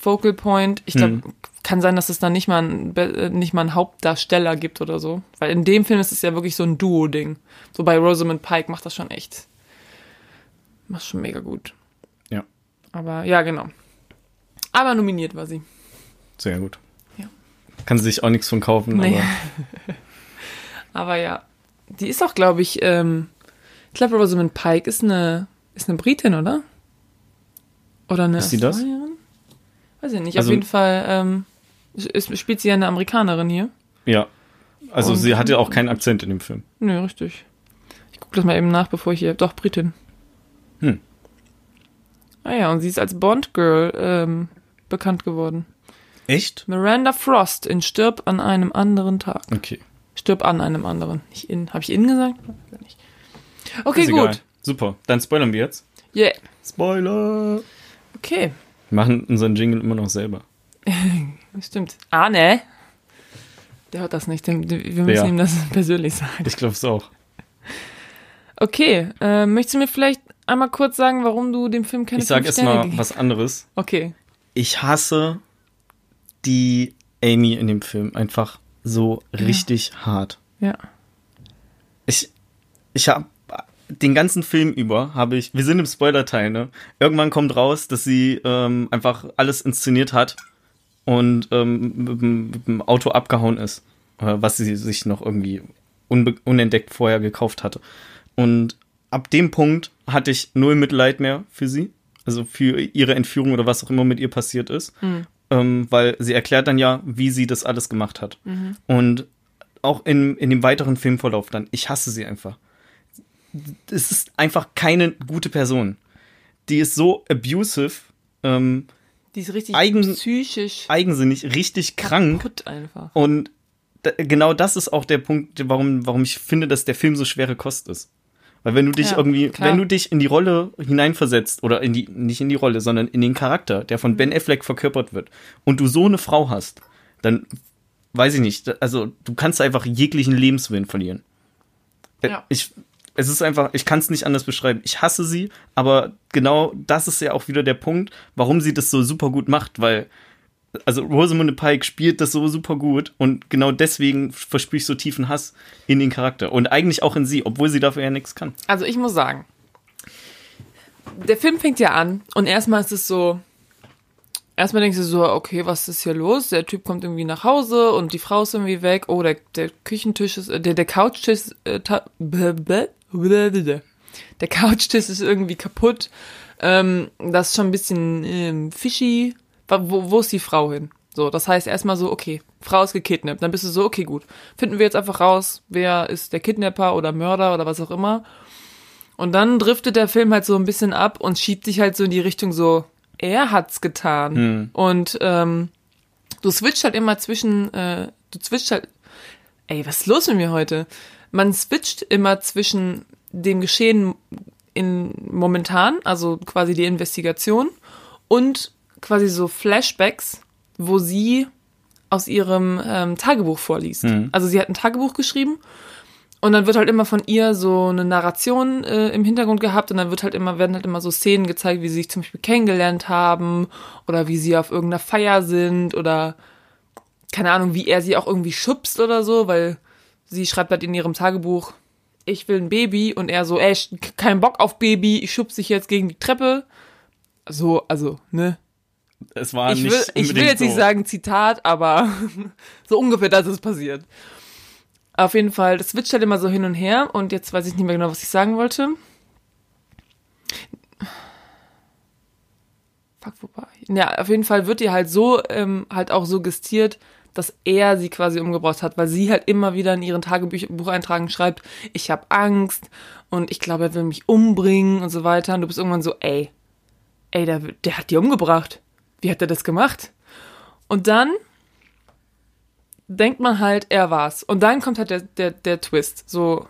Focal Point. Ich glaube, Hm. Kann sein, dass es dann nicht mal, ein, äh, nicht mal einen Hauptdarsteller gibt oder so. Weil in dem Film ist es ja wirklich so ein Duo-Ding. So bei Rosamund Pike macht das schon echt. Macht schon mega gut. Ja. Aber ja, genau. Aber nominiert war sie. Sehr gut. Ja. Kann sie sich auch nichts von kaufen, Nee. aber Aber ja, die ist auch, glaube ich, ähm, ich glaube, Rosamund Pike ist eine, ist eine Britin, oder? Oder eine Ist sie das? Weiß ich nicht. Also- Auf jeden Fall ähm, ist, spielt sie ja eine Amerikanerin hier. ja. Also Und- sie hatte auch keinen Akzent in dem Film. Nö, richtig. Ich gucke das mal eben nach, bevor ich hier. Doch, Britin. Hm. Ah ja, und sie ist als Bond-Girl ähm, bekannt geworden. Echt? Miranda Frost in Stirb an einem anderen Tag. Okay. Stirb an einem anderen. Nicht in. Habe ich in gesagt? Okay, Ist gut. egal. Super. Dann spoilern wir jetzt. Yeah. Spoiler! Okay. Wir machen unseren Jingle immer noch selber. Stimmt. Ah, ne? Der hört das nicht. Wir müssen Ja. ihm das persönlich sagen. Ich glaube es auch. Okay. Äh, möchtest du mir vielleicht einmal kurz sagen, warum du dem Film keine Ich sage fünf erst Sterne mal gegeben was anderes. Okay. Ich hasse die Amy in dem Film einfach so richtig hart. Ja. Ich, ich habe den ganzen Film über habe ich, wir sind im Spoiler-Teil, ne? Irgendwann kommt raus, dass sie ähm, einfach alles inszeniert hat und ähm, mit, dem- mit dem Auto abgehauen ist, äh, was sie sich noch irgendwie unentdeckt vorher gekauft hatte. Und ab dem Punkt hatte ich null Mitleid mehr für sie, also für ihre Entführung oder was auch immer mit ihr passiert ist, ähm, weil sie erklärt dann ja, wie sie das alles gemacht hat. Und auch in, in dem weiteren Filmverlauf dann, ich hasse sie einfach. Es ist einfach keine gute Person. Die ist so abusive, ähm, Die ist richtig Eigen- psychisch eigensinnig, richtig krank. kaputt einfach. Und genau das ist auch der Punkt, warum, warum ich finde, dass der Film so schwere Kost ist. Weil wenn du dich Ja, irgendwie, klar. wenn du dich in die Rolle hineinversetzt, oder in die, nicht in die Rolle, sondern in den Charakter, der von Ben Affleck verkörpert wird, und du so eine Frau hast, dann weiß ich nicht, also du kannst einfach jeglichen Lebenswillen verlieren. Äh, Ja. Ich, es ist einfach, ich kann es nicht anders beschreiben. Ich hasse sie, aber genau das ist ja auch wieder der Punkt, warum sie das so super gut macht, weil also Rosamund Pike spielt das so super gut und genau deswegen verspüre ich so tiefen Hass in den Charakter und eigentlich auch in sie, obwohl sie dafür ja nichts kann. Also ich muss sagen, der Film fängt ja an und erstmal ist es so, erstmal denkst du so, okay, was ist hier los? Der Typ kommt irgendwie nach Hause und die Frau ist irgendwie weg. Oh, der, der Küchentisch ist, äh, der, der Couchtisch, äh, ta- bläh. Der Couchtisch ist irgendwie kaputt. Ähm, das ist schon ein bisschen ähm, fishy. Wo, wo ist die Frau hin? So, das heißt erstmal so, okay, Frau ist gekidnappt. Dann bist du so, okay, gut. Finden wir jetzt einfach raus, wer ist der Kidnapper oder Mörder oder was auch immer. Und dann driftet der Film halt so ein bisschen ab und schiebt sich halt so in die Richtung so, er hat's getan. Und ähm, du switcht halt immer zwischen, äh, du switcht halt, ey, was ist los mit mir heute? Man switcht immer zwischen dem Geschehen in momentan, also quasi die Investigation und quasi so Flashbacks, wo sie aus ihrem ähm, Tagebuch vorliest. Also sie hat ein Tagebuch geschrieben und dann wird halt immer von ihr so eine Narration äh, im Hintergrund gehabt und dann wird halt immer, werden halt immer so Szenen gezeigt, wie sie sich zum Beispiel kennengelernt haben oder wie sie auf irgendeiner Feier sind oder keine Ahnung, wie er sie auch irgendwie schubst oder so, weil sie schreibt halt in ihrem Tagebuch, ich will ein Baby und er so, ey, kein Bock auf Baby, ich schubs dich jetzt gegen die Treppe. So, also, ne? Es war Ich nicht will, ich will jetzt nicht so. sagen Zitat, aber so ungefähr das ist passiert. Auf jeden Fall, das switcht halt immer so hin und her und jetzt weiß ich nicht mehr genau, was ich sagen wollte. Fuck, wo war ich? Ja, auf jeden Fall wird ihr halt so, ähm, halt auch suggestiert, dass er sie quasi umgebracht hat, weil sie halt immer wieder in ihren Tagebucheintragen schreibt, ich habe Angst und ich glaube, er will mich umbringen und so weiter. Und du bist irgendwann so, ey, ey, der, der hat die umgebracht. Wie hat er das gemacht? Und dann denkt man halt, er war's. Und dann kommt halt der, der, der Twist. So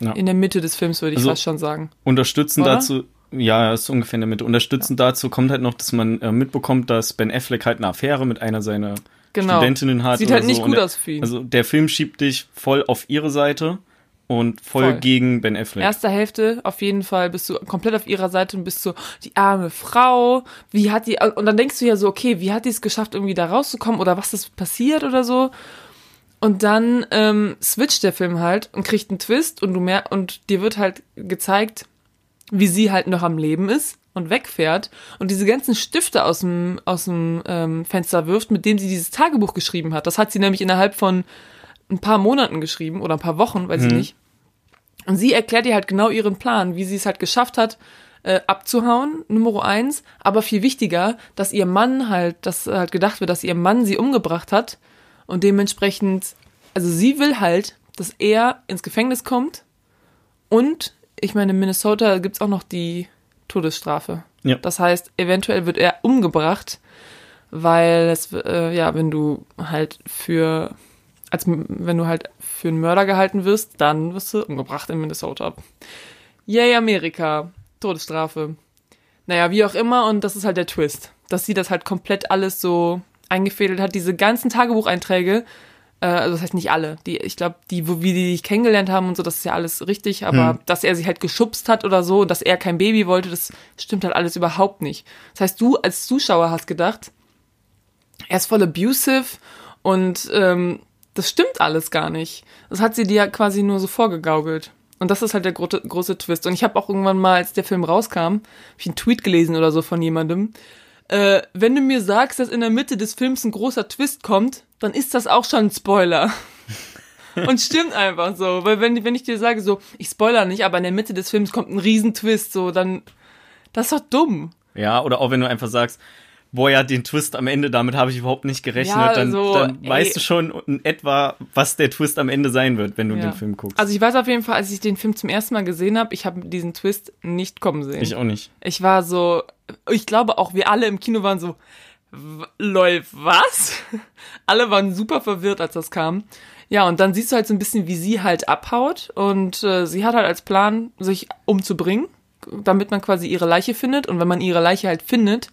Ja. in der Mitte des Films, würde ich Also- fast schon sagen. Unterstützend Oder? dazu, ja, ist ungefähr in der Mitte. Unterstützend dazu kommt halt noch, dass man äh, mitbekommt, dass Ben Affleck halt eine Affäre mit einer seiner Genau. Studentinnen hat. Sieht halt nicht so. gut Und der- aus für ihn. Also der Film schiebt dich voll auf ihre Seite und voll, Voll. gegen Ben Affleck. Erste Hälfte auf jeden Fall bist du komplett auf ihrer Seite und bist so, die arme Frau, wie hat die, und dann denkst du ja so, okay, wie hat die es geschafft, irgendwie da rauszukommen oder was ist passiert oder so. Und dann ähm, switcht der Film halt und kriegt einen Twist und du mehr und dir wird halt gezeigt, wie sie halt noch am Leben ist und wegfährt und diese ganzen Stifte aus dem, aus dem ähm, Fenster wirft, mit dem sie dieses Tagebuch geschrieben hat. Das hat sie nämlich innerhalb von ein paar Monaten geschrieben oder ein paar Wochen, weiß ich nicht. Und sie erklärt ihr halt genau ihren Plan, wie sie es halt geschafft hat, äh, abzuhauen, Nummer eins. Aber viel wichtiger, dass ihr Mann halt, dass halt gedacht wird, dass ihr Mann sie umgebracht hat. Und dementsprechend, also sie will halt, dass er ins Gefängnis kommt. Und, ich meine, in Minnesota gibt's auch noch die Todesstrafe. Ja. Das heißt, eventuell wird er umgebracht, weil es, äh, ja, wenn du halt für, als wenn du halt für einen Mörder gehalten wirst, dann wirst du umgebracht in Minnesota. Yay, Amerika. Todesstrafe. Naja, wie auch immer, und das ist halt der Twist. Dass sie das halt komplett alles so eingefädelt hat. Diese ganzen Tagebucheinträge, äh, also das heißt nicht alle, die, ich glaube, die, wo, wie die sich kennengelernt haben und so, das ist ja alles richtig, aber Hm. dass er sie halt geschubst hat oder so, und dass er kein Baby wollte, das stimmt halt alles überhaupt nicht. Das heißt, du als Zuschauer hast gedacht, er ist voll abusive und ähm, das stimmt alles gar nicht. Das hat sie dir quasi nur so vorgegaukelt. Und das ist halt der gro große Twist. Und ich habe auch irgendwann mal, als der Film rauskam, hab ich einen Tweet gelesen oder so von jemandem. Äh, wenn du mir sagst, dass in der Mitte des Films ein großer Twist kommt, dann ist das auch schon ein Spoiler. Und stimmt einfach so. Weil wenn, wenn ich dir sage, so, ich spoiler nicht, aber in der Mitte des Films kommt ein Riesentwist, so, dann, das ist doch dumm. Ja, oder auch wenn du einfach sagst, boah, ja, den Twist am Ende, damit habe ich überhaupt nicht gerechnet, Ja, dann, so, dann weißt du schon in etwa, was der Twist am Ende sein wird, wenn du Ja. den Film guckst. Also ich weiß auf jeden Fall, als ich den Film zum ersten Mal gesehen habe, ich habe diesen Twist nicht kommen sehen. ich auch nicht. Ich war so, ich glaube auch wir alle im Kino waren so, lol, was? alle waren super verwirrt, als das kam. Ja, und dann siehst du halt so ein bisschen, wie sie halt abhaut und äh, sie hat halt als Plan, sich umzubringen, damit man quasi ihre Leiche findet und wenn man ihre Leiche halt findet,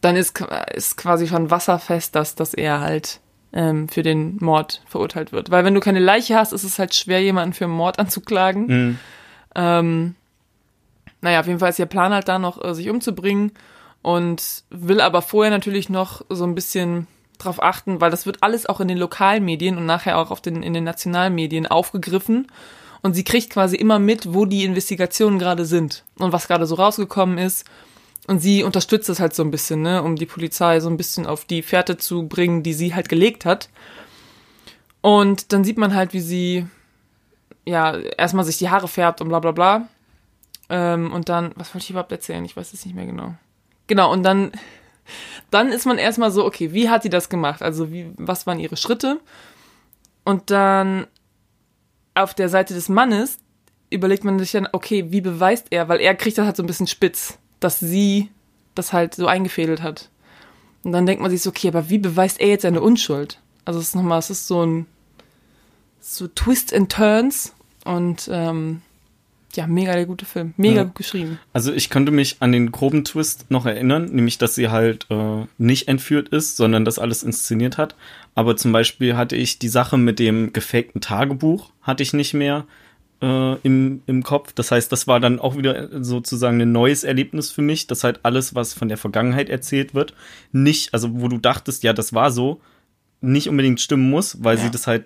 dann ist, ist quasi schon wasserfest, dass, dass er halt ähm, für den Mord verurteilt wird. Weil wenn du keine Leiche hast, ist es halt schwer, jemanden für Mord anzuklagen. Mhm. Ähm, naja, auf jeden Fall ist ihr Plan halt da noch, äh, sich umzubringen und will aber vorher natürlich noch so ein bisschen drauf achten, weil das wird alles auch in den lokalen Medien und nachher auch auf den, in den nationalen Medien aufgegriffen. Und sie kriegt quasi immer mit, wo die Investigationen gerade sind und was gerade so rausgekommen ist. Und sie unterstützt es halt so ein bisschen, ne, um die Polizei so ein bisschen auf die Fährte zu bringen, die sie halt gelegt hat. Und dann sieht man halt, wie sie ja erstmal sich die Haare färbt und bla bla bla. Ähm, und dann, was wollte ich überhaupt erzählen? Ich weiß es nicht mehr genau. Genau, und dann, dann ist man erstmal so, okay, wie hat sie das gemacht? Also, wie, was waren ihre Schritte? Und dann auf der Seite des Mannes überlegt man sich dann, okay, wie beweist er? Weil er kriegt das halt so ein bisschen spitz, dass sie das halt so eingefädelt hat. Und dann denkt man sich so, okay, aber wie beweist er jetzt seine Unschuld? Also es ist nochmal, es ist so ein so Twist and Turns und ähm, ja, mega der gute Film. Mega Ja. gut geschrieben. Also ich könnte mich an den groben Twist noch erinnern, nämlich dass sie halt äh, nicht entführt ist, sondern das alles inszeniert hat. Aber zum Beispiel hatte ich die Sache mit dem gefakten Tagebuch, hatte ich nicht mehr äh, im, im Kopf. Das heißt, das war dann auch wieder sozusagen ein neues Erlebnis für mich, dass halt alles, was von der Vergangenheit erzählt wird, nicht, also wo du dachtest, ja, das war so, nicht unbedingt stimmen muss, weil Ja. sie das halt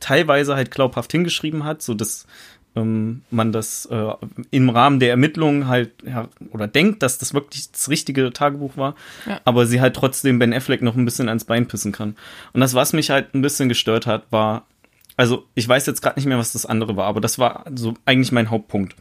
teilweise halt glaubhaft hingeschrieben hat, so dass ähm, man das äh, im Rahmen der Ermittlungen halt ja, oder denkt, dass das wirklich das richtige Tagebuch war, Ja. aber sie halt trotzdem Ben Affleck noch ein bisschen ans Bein pissen kann. Und das, was mich halt ein bisschen gestört hat, war, also ich weiß jetzt gerade nicht mehr, was das andere war, aber das war so eigentlich mein Hauptpunkt.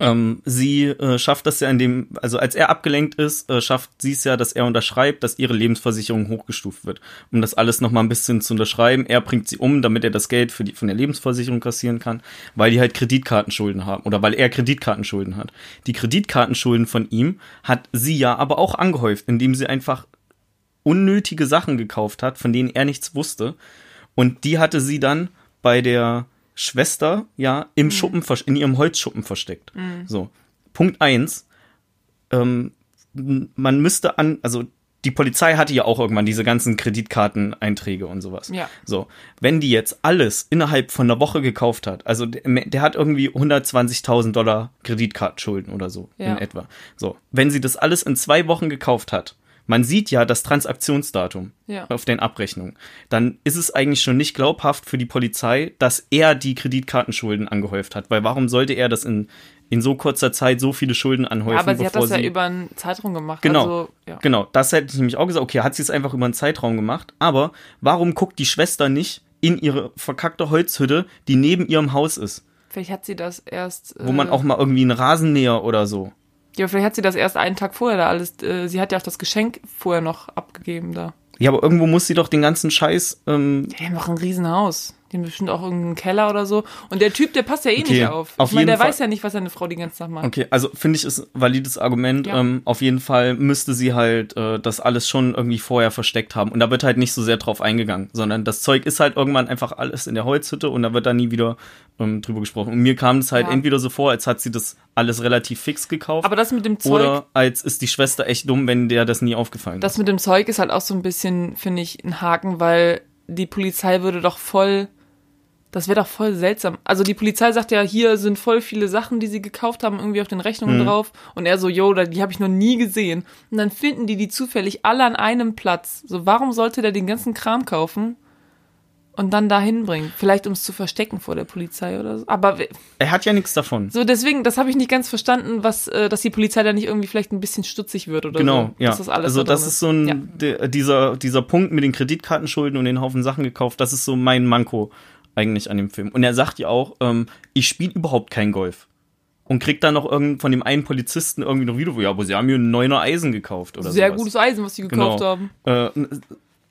Ähm, sie äh, schafft das ja in dem, also als er abgelenkt ist, äh, schafft sie es ja, dass er unterschreibt, dass ihre Lebensversicherung hochgestuft wird. Um das alles noch mal ein bisschen zu unterschreiben. Er bringt sie um, damit er das Geld für die, von der Lebensversicherung kassieren kann, weil die halt Kreditkartenschulden haben oder weil er Kreditkartenschulden hat. Die Kreditkartenschulden von ihm hat sie ja aber auch angehäuft, indem sie einfach unnötige Sachen gekauft hat, von denen er nichts wusste. Und die hatte sie dann bei der Schwester ja im Schuppen, vers- in ihrem Holzschuppen versteckt. So. Punkt eins. Ähm, man müsste an, also die Polizei hatte ja auch irgendwann diese ganzen Kreditkarteneinträge und sowas. Ja. So, wenn die jetzt alles innerhalb von einer Woche gekauft hat, also der, der hat irgendwie 120.000 Dollar Kreditkartenschulden oder so Ja. in etwa. So, wenn sie das alles in zwei Wochen gekauft hat, man sieht ja das Transaktionsdatum Ja. auf den Abrechnungen, dann ist es eigentlich schon nicht glaubhaft für die Polizei, dass er die Kreditkartenschulden angehäuft hat, weil warum sollte er das in in so kurzer Zeit so viele Schulden anhäufen, aber sie hat das ja über einen Zeitraum gemacht. Genau. Also, ja. Genau, das hätte ich nämlich auch gesagt. Okay, hat sie es einfach über einen Zeitraum gemacht. Aber warum guckt die Schwester nicht in ihre verkackte Holzhütte, die neben ihrem Haus ist? Vielleicht hat sie das erst. Wo man äh, auch mal irgendwie einen Rasenmäher oder so. Ja, vielleicht hat sie das erst einen Tag vorher da alles. Äh, sie hat ja auch das Geschenk vorher noch abgegeben da. Ja, aber irgendwo muss sie doch den ganzen Scheiß. Ähm, Die haben doch ein Riesenhaus. Die haben bestimmt auch irgendeinen Keller oder so. Und der Typ, der passt ja eh Okay, nicht auf. auf ich meine, der Fall- weiß ja nicht, was seine Frau die ganze Tag macht. okay, also finde ich ist ein valides Argument. Ja. Ähm, auf jeden Fall müsste sie halt äh, das alles schon irgendwie vorher versteckt haben. Und da wird halt nicht so sehr drauf eingegangen, sondern das Zeug ist halt irgendwann einfach alles in der Holzhütte und da wird da nie wieder ähm, drüber gesprochen. Und mir kam es halt Ja. entweder so vor, als hat sie das alles relativ fix gekauft. Aber das mit dem Zeug, Oder als ist die Schwester echt dumm, wenn der das nie aufgefallen das ist. mit dem Zeug ist halt auch so ein bisschen, finde ich, ein Haken, weil die Polizei würde doch voll, das wäre doch voll seltsam. Also die Polizei sagt ja, hier sind voll viele Sachen, die sie gekauft haben, irgendwie auf den Rechnungen Mhm. drauf. Und er so, yo, die habe ich noch nie gesehen. Und dann finden die die zufällig alle an einem Platz. So, warum sollte der den ganzen Kram kaufen und dann da hinbringen? Vielleicht um es zu verstecken vor der Polizei oder so. Aber Er hat ja nichts davon. so, deswegen, das habe ich nicht ganz verstanden, was, äh, dass die Polizei da nicht irgendwie vielleicht ein bisschen stutzig wird oder Genau, so. ja. Dass das alles also da das drin ist so ein Ja. dieser dieser Punkt mit den Kreditkartenschulden und den Haufen Sachen gekauft. Das ist so mein Manko eigentlich an dem Film. Und er sagt ja auch, ähm, ich spiele überhaupt kein Golf. Und kriegt dann noch irgend von dem einen Polizisten irgendwie noch wieder, ja, aber sie haben mir ein neuner Eisen gekauft oder Sehr sowas. gutes Eisen, was die gekauft Genau. haben. Äh,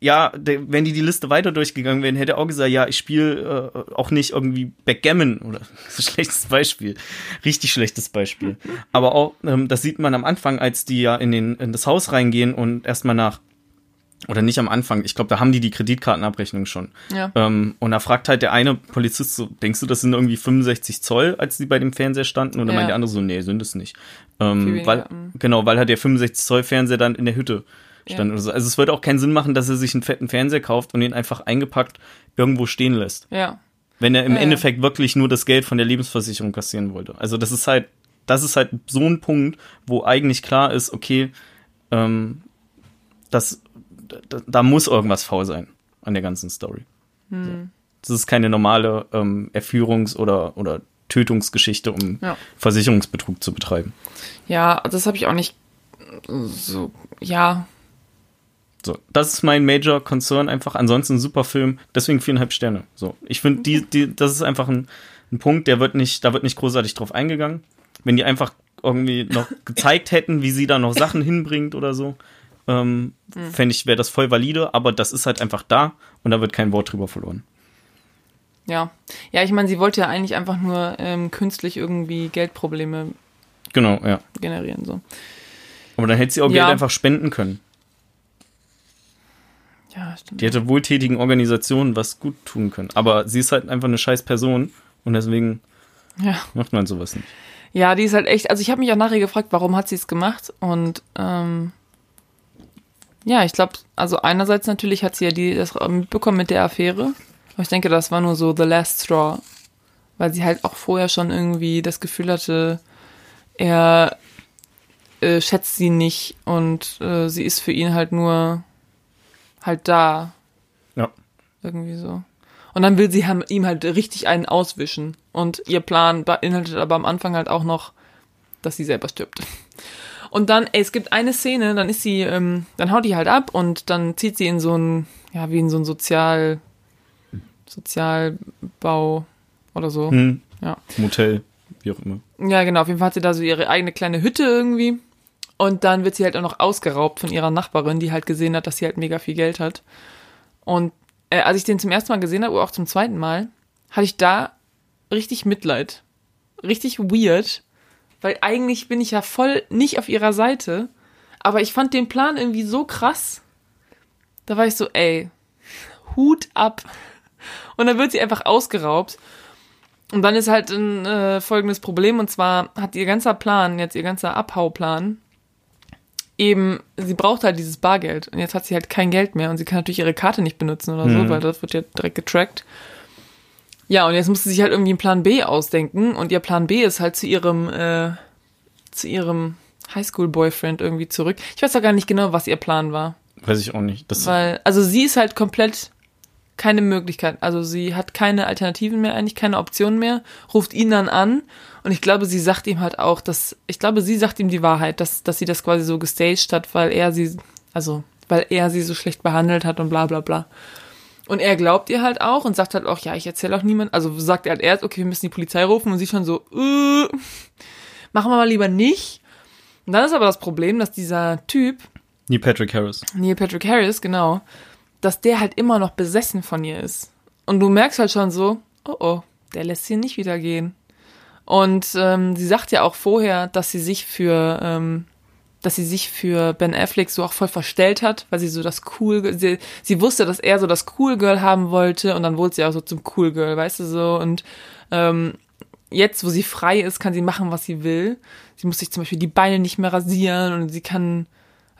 ja, der, wenn die die Liste weiter durchgegangen wären, hätte er auch gesagt, ja, ich spiele äh, auch nicht irgendwie Backgammon oder ein schlechtes Beispiel, richtig schlechtes Beispiel. Aber auch, ähm, das sieht man am Anfang, als die ja in, den, in das Haus reingehen und erstmal nach, oder nicht am Anfang, ich glaube, da haben die die Kreditkartenabrechnung schon. Ja. Ähm, und da fragt halt der eine Polizist so, denkst du, das sind irgendwie 65 Zoll, als die bei dem Fernseher standen? Und dann Ja. meint der andere so, nee, sind es nicht. Ähm, weil, mm. genau, weil halt der 65 Zoll Fernseher dann in der Hütte stand Ja. oder so. Also es würde auch keinen Sinn machen, dass er sich einen fetten Fernseher kauft und ihn einfach eingepackt irgendwo stehen lässt. Ja. Wenn er im ja. Endeffekt wirklich nur das Geld von der Lebensversicherung kassieren wollte. Also das ist halt, das ist halt so ein Punkt, wo eigentlich klar ist, okay, ähm, das, da, da muss irgendwas faul sein an der ganzen Story. Hm. So. Das ist keine normale ähm, Erführungs- oder, oder Tötungsgeschichte, um Ja. Versicherungsbetrug zu betreiben. Ja, das habe ich auch nicht so, ja. So, das ist mein Major Concern einfach. Ansonsten ein super Film, deswegen viereinhalb Sterne. So, ich finde, die, die, das ist einfach ein, ein Punkt, der wird nicht, da wird nicht großartig drauf eingegangen. Wenn die einfach irgendwie noch gezeigt hätten, wie sie da noch Sachen hinbringt oder so, ähm, fände ich, wäre das voll valide, aber das ist halt einfach da und da wird kein Wort drüber verloren. Ja. Ja, ich meine, sie wollte ja eigentlich einfach nur ähm, künstlich irgendwie Geldprobleme Genau, ja. generieren, so. Aber dann hätte sie auch Ja. Geld einfach spenden können. Ja, stimmt. Die hätte wohltätigen Organisationen was gut tun können. Aber sie ist halt einfach eine scheiß Person und deswegen Ja. macht man sowas nicht. Ja, die ist halt echt, also ich habe mich auch nachher gefragt, warum hat sie es gemacht und ähm, ja, ich glaube, also einerseits natürlich hat sie ja die, das mitbekommen mit der Affäre, aber ich denke, das war nur so the last straw, weil sie halt auch vorher schon irgendwie das Gefühl hatte, er äh, schätzt sie nicht und äh, sie ist für ihn halt nur halt da, Ja. irgendwie so. Und dann will sie ihm halt richtig einen auswischen. Und ihr Plan beinhaltet aber am Anfang halt auch noch, dass sie selber stirbt. Und dann, ey, es gibt eine Szene, dann ist sie, ähm, dann haut die halt ab und dann zieht sie in so ein, ja, wie in so ein Sozial, Sozialbau oder so. Hm. Ja. Motel, wie auch immer. Ja, genau. Auf jeden Fall hat sie da so ihre eigene kleine Hütte irgendwie. Und dann wird sie halt auch noch ausgeraubt von ihrer Nachbarin, die halt gesehen hat, dass sie halt mega viel Geld hat. Und äh, als ich den zum ersten Mal gesehen habe, oder auch zum zweiten Mal, hatte ich da richtig Mitleid. Richtig weird. Weil eigentlich bin ich ja voll nicht auf ihrer Seite. Aber ich fand den Plan irgendwie so krass. Da war ich so, ey, Hut ab. Und dann wird sie einfach ausgeraubt. Und dann ist halt ein äh, folgendes Problem, und zwar hat ihr ganzer Plan, jetzt ihr ganzer Abhauplan, eben, sie braucht halt dieses Bargeld und jetzt hat sie halt kein Geld mehr und sie kann natürlich ihre Karte nicht benutzen oder so, Mhm. weil das wird ja direkt getrackt. Ja, und jetzt muss sie sich halt irgendwie einen Plan B ausdenken und ihr Plan B ist halt zu ihrem, äh, zu ihrem Highschool-Boyfriend irgendwie zurück. Ich weiß auch gar nicht genau, was ihr Plan war. Weiß ich auch nicht. Das, Weil, also sie ist halt komplett keine Möglichkeit. Also sie hat keine Alternativen mehr, eigentlich keine Optionen mehr, ruft ihn dann an und ich glaube, sie sagt ihm halt auch, dass, ich glaube, sie sagt ihm die Wahrheit, dass, dass sie das quasi so gestaged hat, weil er sie, also, weil er sie so schlecht behandelt hat und bla bla bla. Und er glaubt ihr halt auch und sagt halt auch, ja, ich erzähle auch niemand. Also sagt er halt erst, okay, wir müssen die Polizei rufen und sie schon so, äh, machen wir mal lieber nicht. Und dann ist aber das Problem, dass dieser Typ, Neil Patrick Harris. Neil Patrick Harris, genau, dass der halt immer noch besessen von ihr ist. Und du merkst halt schon so, oh oh, der lässt sie nicht wieder gehen. Und ähm, sie sagt ja auch vorher, dass sie sich für, ähm, dass sie sich für Ben Affleck so auch voll verstellt hat, weil sie so das Cool, sie, sie wusste, dass er so das Cool Girl haben wollte und dann wurde sie auch so zum Cool Girl, weißt du so. Und ähm, jetzt, wo sie frei ist, kann sie machen, was sie will. Sie muss sich zum Beispiel die Beine nicht mehr rasieren und sie kann,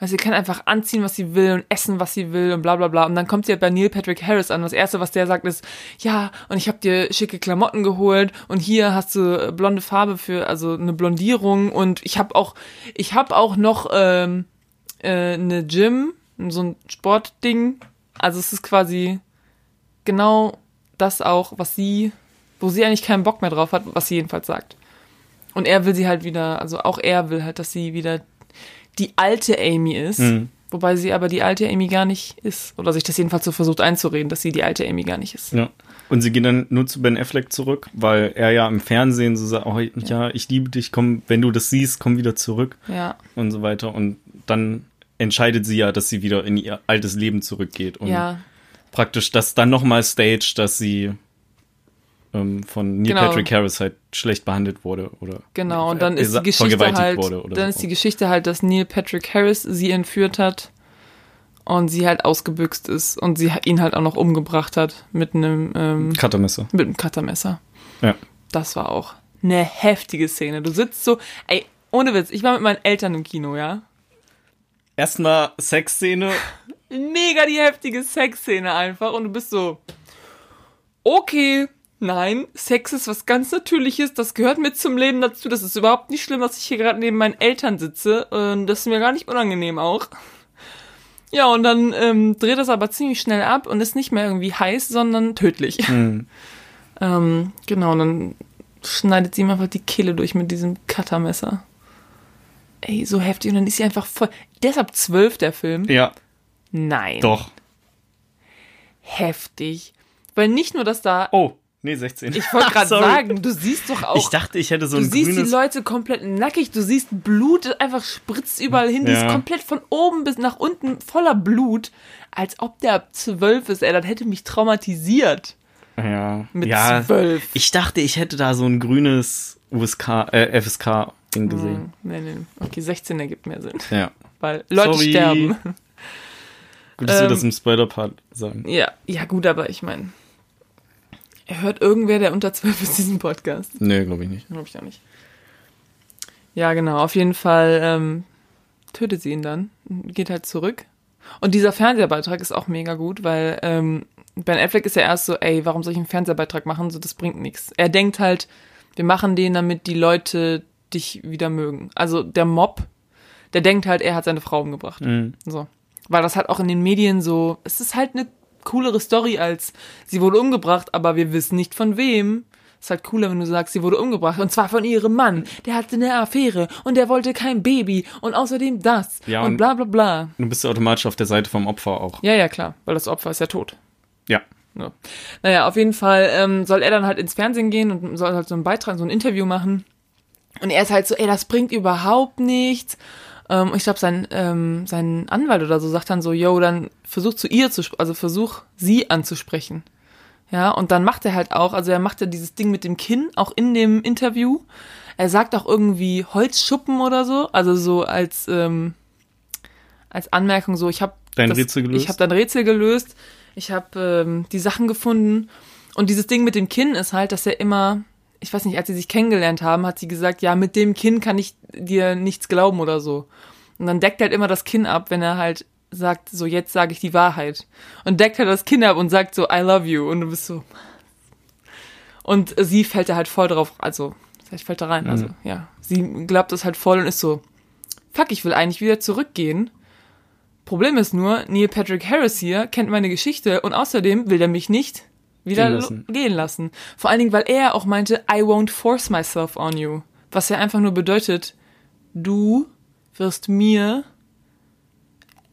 also sie kann einfach anziehen, was sie will und essen, was sie will und bla bla bla. Und dann kommt sie halt bei Neil Patrick Harris an. Das erste, was der sagt, ist, ja, und ich habe dir schicke Klamotten geholt und hier hast du blonde Farbe für, also eine Blondierung und ich habe auch, ich habe auch noch ähm, äh, eine Gym, so ein Sportding. Also es ist quasi genau das auch, was sie, wo sie eigentlich keinen Bock mehr drauf hat, was sie jedenfalls sagt. Und er will sie halt wieder, also auch er will halt, dass sie wieder die alte Amy ist. Mhm. Wobei sie aber die alte Amy gar nicht ist. Oder sich das jedenfalls so versucht einzureden, dass sie die alte Amy gar nicht ist. Ja. Und sie gehen dann nur zu Ben Affleck zurück, weil er ja im Fernsehen so sagt, oh, ja, ich liebe dich, komm, wenn du das siehst, komm wieder zurück Ja. und so weiter. Und dann entscheidet sie ja, dass sie wieder in ihr altes Leben zurückgeht und Ja. praktisch das dann nochmal stage, dass sie ähm, von Neil Genau. Patrick Harris halt schlecht behandelt wurde oder Genau, und dann äh, ist die Geschichte vergewaltigt halt, wurde oder dann ist die Geschichte halt, dass Neil Patrick Harris sie entführt hat und sie halt ausgebüxt ist und sie ihn halt auch noch umgebracht hat mit einem, ähm, Cuttermesser. mit einem Cuttermesser. Ja. Das war auch eine heftige Szene. Du sitzt so, ey, ohne Witz, ich war mit meinen Eltern im Kino, ja? Erstmal Sexszene. Mega die heftige Sexszene einfach und du bist so, okay, nein, Sex ist was ganz Natürliches, das gehört mit zum Leben dazu, das ist überhaupt nicht schlimm, dass ich hier gerade neben meinen Eltern sitze und das ist mir gar nicht unangenehm auch. Ja, und dann ähm, dreht das aber ziemlich schnell ab und ist nicht mehr irgendwie heiß, sondern tödlich. Hm. Ähm, genau, und dann schneidet sie ihm einfach die Kehle durch mit diesem Cuttermesser. Ey, so heftig. Und dann ist sie einfach voll. Deshalb zwölf der Film. Ja, Nein. doch. Heftig. Weil nicht nur, dass da. Oh, nee, 16. Ich wollte gerade sagen, du siehst doch auch. Ich dachte, ich hätte so du ein siehst die. Leute komplett nackig, du siehst Blut einfach spritzt überall hin, die ist Ja. komplett von oben bis nach unten voller Blut, als ob der zwölf ist, ey, das hätte mich traumatisiert. ja, Mit ja. zwölf. Ich dachte, ich hätte da so ein grünes USK, äh, FSK-Ding gesehen. Hm, Nee, nee. Okay, 16 ergibt mehr Sinn. Ja. Weil Leute Sorry. sterben. Gut, dass wir Ähm, das im Spoiler-Part sagen. Ja, ja gut, aber ich meine, hört irgendwer, der unter zwölf ist, diesen Podcast? Nee, glaube ich nicht. Glaube ich auch nicht. Ja, genau. Auf jeden Fall ähm, tötet sie ihn dann. Geht halt zurück. Und dieser Fernsehbeitrag ist auch mega gut, weil ähm, Ben Affleck ist ja erst so, ey, warum soll ich einen Fernsehbeitrag machen? So, das bringt nichts. Er denkt halt, wir machen den, damit die Leute dich wieder mögen. Also der Mob, der denkt halt, er hat seine Frau umgebracht. Mhm. So. Weil das halt auch in den Medien so, es ist halt eine coolere Story als, sie wurde umgebracht, aber wir wissen nicht von wem. Es ist halt cooler, wenn du sagst, sie wurde umgebracht und zwar von ihrem Mann. Der hatte eine Affäre und der wollte kein Baby und außerdem das Ja, und und- bla bla bla. Du bist automatisch auf der Seite vom Opfer auch. Ja, ja, klar, weil das Opfer ist ja tot. Ja. Ja. Naja, auf jeden Fall ähm, soll er dann halt ins Fernsehen gehen und soll halt so einen Beitrag, so ein Interview machen. Und er ist halt so, ey, das bringt überhaupt nichts. Ähm, und ich glaube, sein, ähm, sein Anwalt oder so sagt dann so, yo, dann versuch zu ihr zu, also versuch sie anzusprechen. Ja, und dann macht er halt auch, also er macht ja dieses Ding mit dem Kinn, auch in dem Interview. Er sagt auch irgendwie Holzschuppen oder so, also so als, ähm, als Anmerkung so, ich habe Dein Rätsel gelöst? Ich habe dein Rätsel gelöst. Ich habe ähm, die Sachen gefunden. Und dieses Ding mit dem Kinn ist halt, dass er immer, ich weiß nicht, als sie sich kennengelernt haben, hat sie gesagt, ja, mit dem Kinn kann ich dir nichts glauben oder so. Und dann deckt er halt immer das Kinn ab, wenn er halt sagt, so jetzt sage ich die Wahrheit. Und deckt halt das Kinn ab und sagt so, I love you. Und du bist so. Und sie fällt da halt voll drauf, also, vielleicht fällt da rein, also, Mhm. ja. Sie glaubt das halt voll und ist so, fuck, ich will eigentlich wieder zurückgehen. Problem ist nur, Neil Patrick Harris hier kennt meine Geschichte und außerdem will er mich nicht wieder Gehen lassen. gehen lassen. Vor allen Dingen, weil er auch meinte, I won't force myself on you. Was ja einfach nur bedeutet, du wirst mir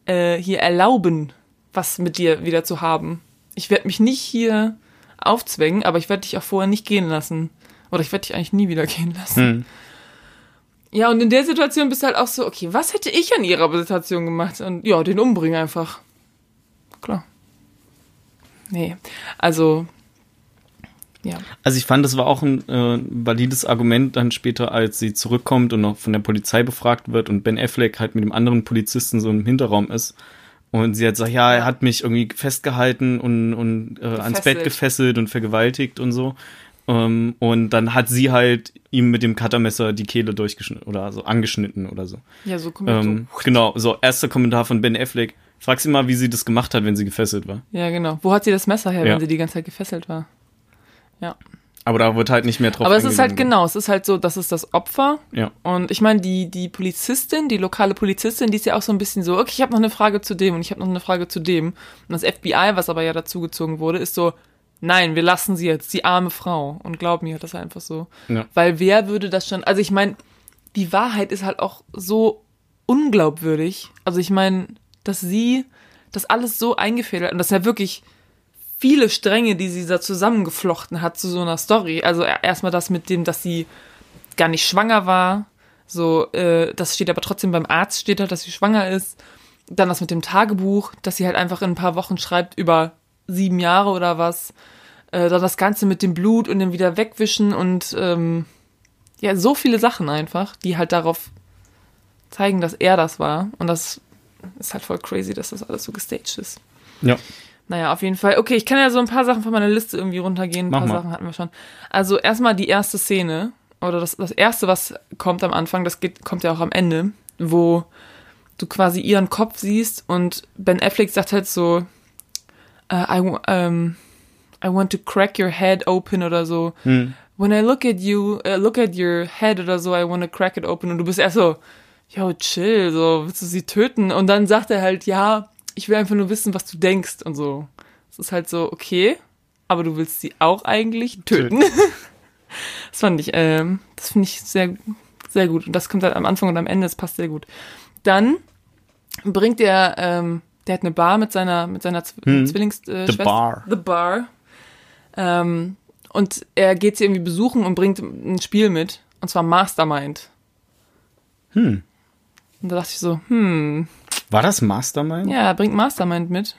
äh, hier erlauben, was mit dir wieder zu haben. Ich werde mich nicht hier aufzwängen, aber ich werde dich auch vorher nicht gehen lassen. Oder ich werde dich eigentlich nie wieder gehen lassen. Hm. Ja, und in der Situation bist du halt auch so, okay, was hätte ich an ihrer Situation gemacht? Und ja, den umbringen einfach. Klar. Nee, also, ja. Also ich fand, das war auch ein äh, valides Argument dann später, als sie zurückkommt und noch von der Polizei befragt wird und Ben Affleck halt mit dem anderen Polizisten so im Hinterraum ist. Und sie hat sagt, ja, er hat mich irgendwie festgehalten und, und äh, ans Bett Gefesselt. und vergewaltigt und so. Ähm, und dann hat sie halt ihm mit dem Cuttermesser die Kehle durchgeschnitten oder so angeschnitten oder so. Ja, so komplett Ähm, so. genau, so erster Kommentar von Ben Affleck. Frag sie mal, wie sie das gemacht hat, wenn sie gefesselt war. Ja, genau. Wo hat sie das Messer her, Ja. wenn sie die ganze Zeit gefesselt war? Aber da wird halt nicht mehr drauf Aber es ist halt genau, es ist halt so, das ist das Opfer. Ja. Und ich meine, die, die Polizistin, die lokale Polizistin, die ist ja auch so ein bisschen so, okay, ich habe noch eine Frage zu dem und ich habe noch eine Frage zu dem. Und das FBI, was aber ja dazugezogen wurde, ist so, nein, wir lassen sie jetzt, die arme Frau. Und glaub mir, das ist einfach so. Ja. Weil wer würde das schon, also ich meine, die Wahrheit ist halt auch so unglaubwürdig. Also ich meine, dass sie das alles so eingefädelt hat und das ist ja wirklich viele Stränge, die sie da zusammengeflochten hat zu so einer Story. Also erstmal das mit dem, dass sie gar nicht schwanger war. So, äh, das steht aber trotzdem beim Arzt, steht halt, dass sie schwanger ist. Dann das mit dem Tagebuch, dass sie halt einfach in ein paar Wochen schreibt über sieben Jahre oder was. Äh, dann das Ganze mit dem Blut und dem wieder wegwischen und ähm, ja, so viele Sachen einfach, die halt darauf zeigen, dass er das war. Und das ist halt voll crazy, dass das alles so gestaged ist. Ja. Naja, auf jeden Fall. Okay, ich kann ja so ein paar Sachen von meiner Liste irgendwie runtergehen. Ein Mach paar mal. Sachen hatten wir schon. Also erstmal die erste Szene, oder das, das erste, was kommt am Anfang, das geht, kommt ja auch am Ende, wo du quasi ihren Kopf siehst und Ben Affleck sagt halt so, äh, I, wa- ähm, I want to crack your head open oder so. Hm. When I look at you, uh, look at your head oder so, I want to crack it open. Und du bist erst so, yo, chill, so, willst du sie töten? Und dann sagt er halt, ja, ich will einfach nur wissen, was du denkst und so. Es ist halt so, okay, aber du willst sie auch eigentlich töten. das fand ich, ähm, das finde ich sehr, sehr gut. Und das kommt halt am Anfang und am Ende, das passt sehr gut. Dann bringt er, ähm, der hat eine Bar mit seiner, mit seiner Zw Hm. Zwillingsschwester. Äh, The Bar. The Bar. Ähm, und er geht sie irgendwie besuchen und bringt ein Spiel mit. Und zwar Mastermind. Hm. Und da dachte ich so, hm, War das Mastermind? ja, er bringt Mastermind mit.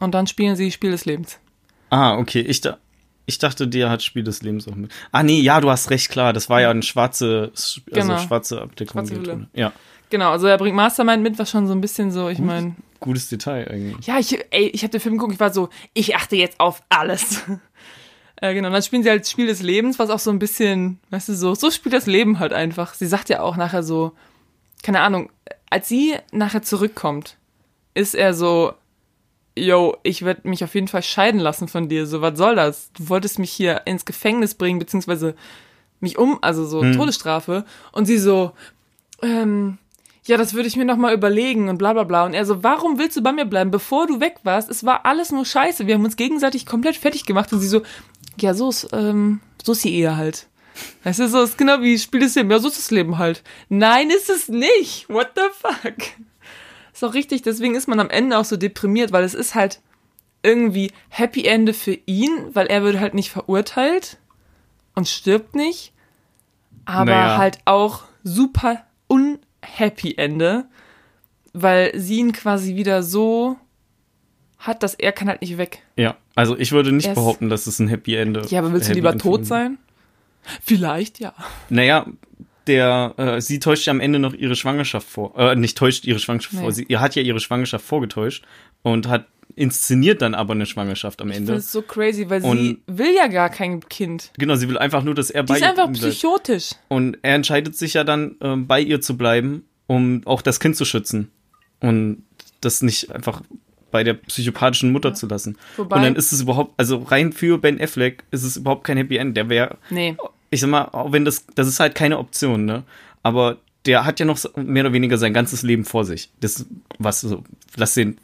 Und dann spielen sie Spiel des Lebens. Ah, okay. Ich, da, ich dachte, der hat Spiel des Lebens auch mit. Ah, nee, ja, du hast recht, klar. Das war ja eine schwarze, also Genau. schwarze Abdeckung. Schwarze. Ja, Genau, also er bringt Mastermind mit, was schon so ein bisschen so, ich meine, gutes Detail eigentlich. ja, ich, ey, ich habe den Film geguckt, ich war so, ich achte jetzt auf alles. äh, genau, dann spielen sie halt Spiel des Lebens, was auch so ein bisschen, weißt du, so, so spielt das Leben halt einfach. Sie sagt ja auch nachher so, keine Ahnung, als sie nachher zurückkommt, ist er so, yo, ich werde mich auf jeden Fall scheiden lassen von dir, so, was soll das? Du wolltest mich hier ins Gefängnis bringen, beziehungsweise mich um, also so Hm. Todesstrafe. Und sie so, ähm, ja, das würde ich mir noch mal überlegen und bla bla bla. Und er so, warum willst du bei mir bleiben, bevor du weg warst? Es war alles nur scheiße. Wir haben uns gegenseitig komplett fertig gemacht. Und sie so, ja, so ist, ähm, so ist die Ehe halt. Weißt du, so ist genau wie Spiel des Lebens. Ja, so ist das Leben halt. Nein, ist es nicht. What the fuck? Ist auch richtig, deswegen ist man am Ende auch so deprimiert, weil es ist halt irgendwie Happy Ende für ihn, weil er wird halt nicht verurteilt und stirbt nicht. Aber Naja. halt auch super unhappy Ende, weil sie ihn quasi wieder so hat, dass er kann halt nicht weg. Ja, also ich würde nicht Er ist- behaupten, dass es ein Happy Ende Ja, aber willst du lieber tot sein? Vielleicht, ja. Naja, der, äh, sie täuscht ja am Ende noch ihre Schwangerschaft vor. Äh, nicht täuscht ihre Schwangerschaft Nee. vor. Sie ihr hat ja ihre Schwangerschaft vorgetäuscht und hat inszeniert dann aber eine Schwangerschaft am Ende. finde es so crazy, weil sie Und- will ja gar kein Kind. Genau, sie will einfach nur, dass er Die bei ist einfach ihr bleibt. psychotisch. Und er entscheidet sich ja dann, ähm, bei ihr zu bleiben um auch das Kind zu schützen und das nicht einfach bei der psychopathischen Mutter zu lassen. Wobei- und dann ist es überhaupt, also rein für Ben Affleck ist es überhaupt kein Happy End. Der wäre, Nee. ich sag mal, auch wenn das, das ist halt keine Option, ne? Aber der hat ja noch mehr oder weniger sein ganzes Leben vor sich. Das, was so, lass den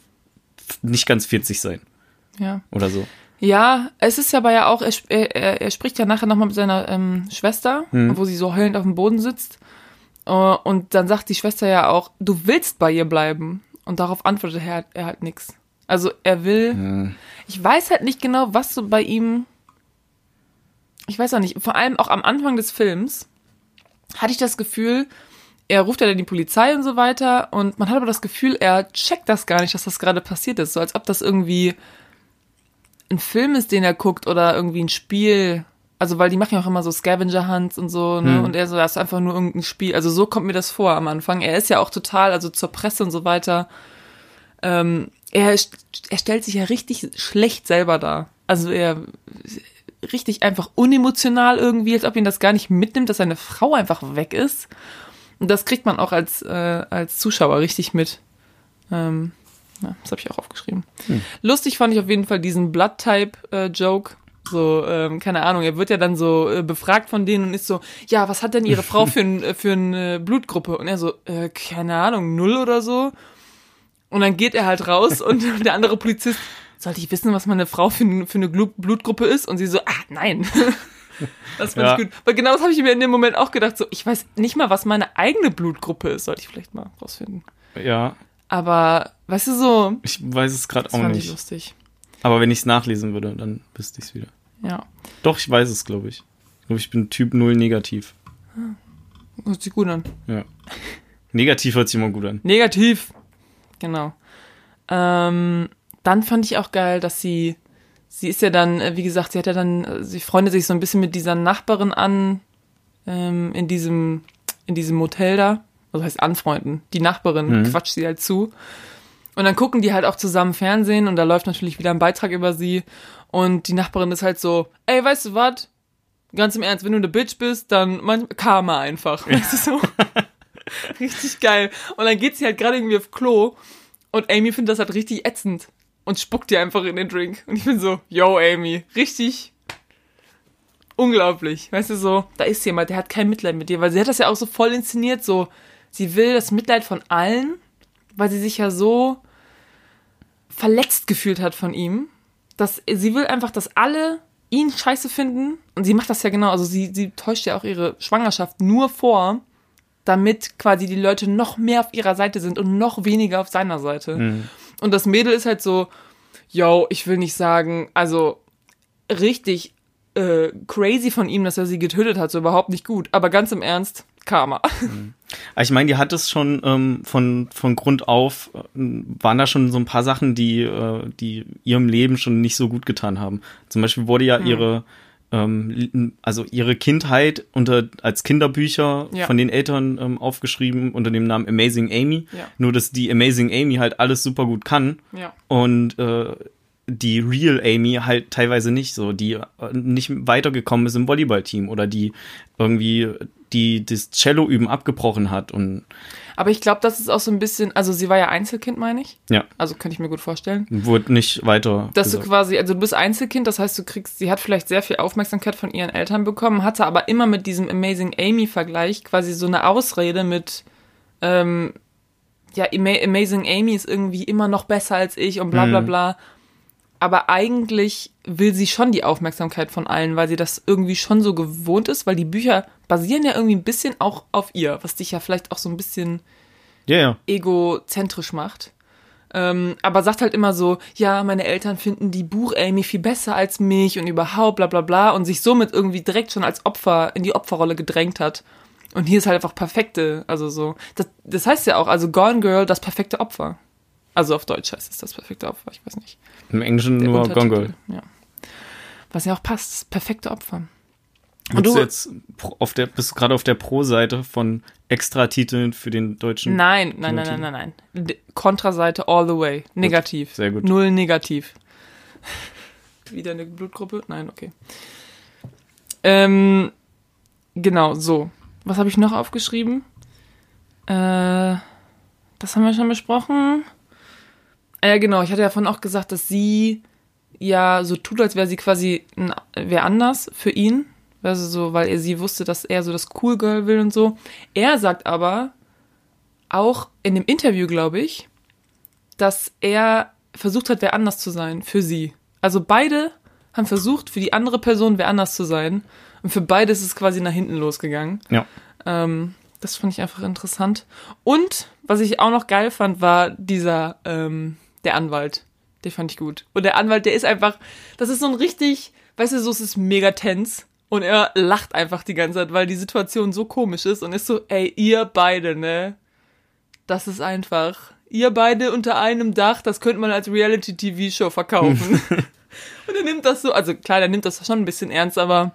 nicht ganz 40 sein Ja. oder so. Ja, es ist aber ja auch, er, er, er- spricht ja nachher nochmal mit seiner ähm, Schwester, Mhm. wo sie so heulend auf dem Boden sitzt. Äh, und dann sagt die Schwester ja auch, du willst bei ihr bleiben. Und darauf antwortet er, er halt nix. Also er will, ich weiß halt nicht genau, was so bei ihm, ich weiß auch nicht, vor allem auch am Anfang des Films hatte ich das Gefühl, er ruft ja dann die Polizei und so weiter und man hat aber das Gefühl, er checkt das gar nicht, dass das gerade passiert ist. So als ob das irgendwie ein Film ist, den er guckt oder irgendwie ein Spiel. Also, weil die machen ja auch immer so Scavenger Hunts und so, ne? Hm. Und er so, das ist einfach nur irgendein Spiel. Also, so kommt mir das vor am Anfang. Er ist ja auch total, also zur Presse und so weiter. Ähm, er, er stellt sich ja richtig schlecht selber dar. Also, er richtig einfach unemotional irgendwie, als ob ihn das gar nicht mitnimmt, dass seine Frau einfach weg ist. Und das kriegt man auch als, äh, als Zuschauer richtig mit. Ähm, ja, das habe ich auch aufgeschrieben. Lustig fand ich auf jeden Fall diesen Blood-Type-Joke. So, ähm, keine Ahnung, er wird ja dann so äh, befragt von denen und ist so, ja, was hat denn ihre Frau für, ein, äh, für eine Blutgruppe? Und er so, äh, keine Ahnung, null oder so. Und dann geht er halt raus und der andere Polizist, sollte ich wissen, was meine Frau für, für eine Blutgruppe ist? Und sie so, ah, nein. Das fand Ja. ich gut. Weil genau das habe ich mir in dem Moment auch gedacht, so, ich weiß nicht mal, was meine eigene Blutgruppe ist. Sollte ich vielleicht mal rausfinden. Ja, Aber, weißt du so, ich weiß es gerade auch fand ich nicht. lustig. Aber wenn ich es nachlesen würde, dann wüsste ich es wieder. Ja. Doch, ich weiß es, glaube ich. Ich glaube, ich bin Typ 0 negativ. Hört sich gut an. Ja. Negativ hört sich immer gut an. Negativ. Genau. Ähm, dann fand ich auch geil, dass sie, sie ist ja dann, äh, wie gesagt, sie hat ja dann, äh, sie freundet sich so ein bisschen mit dieser Nachbarin an, ähm, in diesem, in diesem Motel da. Also heißt anfreunden. Die Nachbarin Mhm. quatscht sie halt zu. Und dann gucken die halt auch zusammen Fernsehen und da läuft natürlich wieder ein Beitrag über sie. Und die Nachbarin ist halt so, ey, weißt du was? Ganz im Ernst, wenn du eine Bitch bist, dann man, Karma einfach. Weißt du so? richtig geil. Und dann geht sie halt gerade irgendwie auf Klo und Amy findet das halt richtig ätzend und spuckt ihr einfach in den Drink. Und ich bin so, yo, Amy, richtig unglaublich. Weißt du so, da ist jemand, der hat kein Mitleid mit dir, weil sie hat das ja auch so voll inszeniert, so, sie will das Mitleid von allen, weil sie sich ja so verletzt gefühlt hat von ihm, dass sie will einfach, dass alle ihn scheiße finden und sie macht das ja genau, also sie, sie täuscht ja auch ihre Schwangerschaft nur vor, damit quasi die Leute noch mehr auf ihrer Seite sind und noch weniger auf seiner Seite. Und das Mädel ist halt so, yo, ich will nicht sagen, also richtig äh, crazy von ihm, dass er sie getötet hat, so überhaupt nicht gut. Aber ganz im Ernst, Karma. Aber ich meine, die hat es schon ähm, von, von Grund auf, äh, waren da schon so ein paar Sachen, die, äh, die ihrem Leben schon nicht so gut getan haben. Zum Beispiel wurde Hm. ja ihre, ähm, also ihre Kindheit unter, als Kinderbücher Ja. von den Eltern ähm, aufgeschrieben unter dem Namen Amazing Amy. Ja. Nur, dass die Amazing Amy halt alles super gut kann Ja. und äh, die Real Amy halt teilweise nicht so, die äh, nicht weitergekommen ist im Volleyballteam oder die irgendwie die das Cello üben abgebrochen hat und Aber ich glaube, das ist auch so ein bisschen, also sie war ja Einzelkind, meine ich. ja, Also könnte ich mir gut vorstellen. wurde nicht weiter. Dass du gesagt. quasi, also du bist Einzelkind, das heißt, du kriegst, sie hat vielleicht sehr viel Aufmerksamkeit von ihren Eltern bekommen, hatte aber immer mit diesem Amazing Amy-Vergleich quasi so eine Ausrede mit, ähm, ja, Ama Amazing Amy ist irgendwie immer noch besser als ich und bla bla Mhm. Aber eigentlich will sie schon die Aufmerksamkeit von allen, weil sie das irgendwie schon so gewohnt ist, weil die Bücher basieren ja irgendwie ein bisschen auch auf ihr, was dich ja vielleicht auch so ein bisschen ja. egozentrisch macht. Ähm, aber sagt halt immer so, ja, meine Eltern finden die Buch Amy viel besser als mich und überhaupt bla bla bla und sich somit irgendwie direkt schon als Opfer in die Opferrolle gedrängt hat. Und hier ist halt einfach perfekte, also so. Das, das heißt ja auch, also Gone Girl, das perfekte Opfer. Also auf Deutsch heißt es das perfekte Opfer, ich weiß nicht. Im Englischen Der nur Girl. Ja. Was ja auch passt, das perfekte Opfer. Und du- du jetzt auf der bist du gerade auf der Pro-Seite von Extratiteln für den deutschen. Nein, nein, nein, nein, nein, nein. Kontraseite all the way. Negativ. sehr gut. Null negativ. Wieder eine Blutgruppe? Nein, okay. Ähm, genau, so. Was habe ich noch aufgeschrieben? Äh, das haben wir schon besprochen. Ah Ja, genau. Ich hatte ja vorhin auch gesagt, dass sie ja so tut, als wäre sie quasi ein, wer anders für ihn. Also so, weil er sie wusste, dass er so das Cool Girl will und so. Er sagt aber auch in dem Interview, glaube ich, dass er versucht hat, wer anders zu sein für sie. Also beide haben versucht, für die andere Person wer anders zu sein. Und für beide ist es quasi nach hinten losgegangen. Ja. Ähm, das fand ich einfach interessant. Und was ich auch noch geil fand, war dieser, ähm, der Anwalt. Den fand ich gut. Und der Anwalt, der ist einfach, das ist so ein richtig, weißt du, so es ist mega tense. Und er lacht einfach die ganze Zeit, weil die Situation so komisch ist und ist so, ey, ihr beide, ne? Das ist einfach, ihr beide unter einem Dach, das könnte man als Reality-TV-Show verkaufen. und er nimmt das so, also klar, der nimmt das schon ein bisschen ernst, aber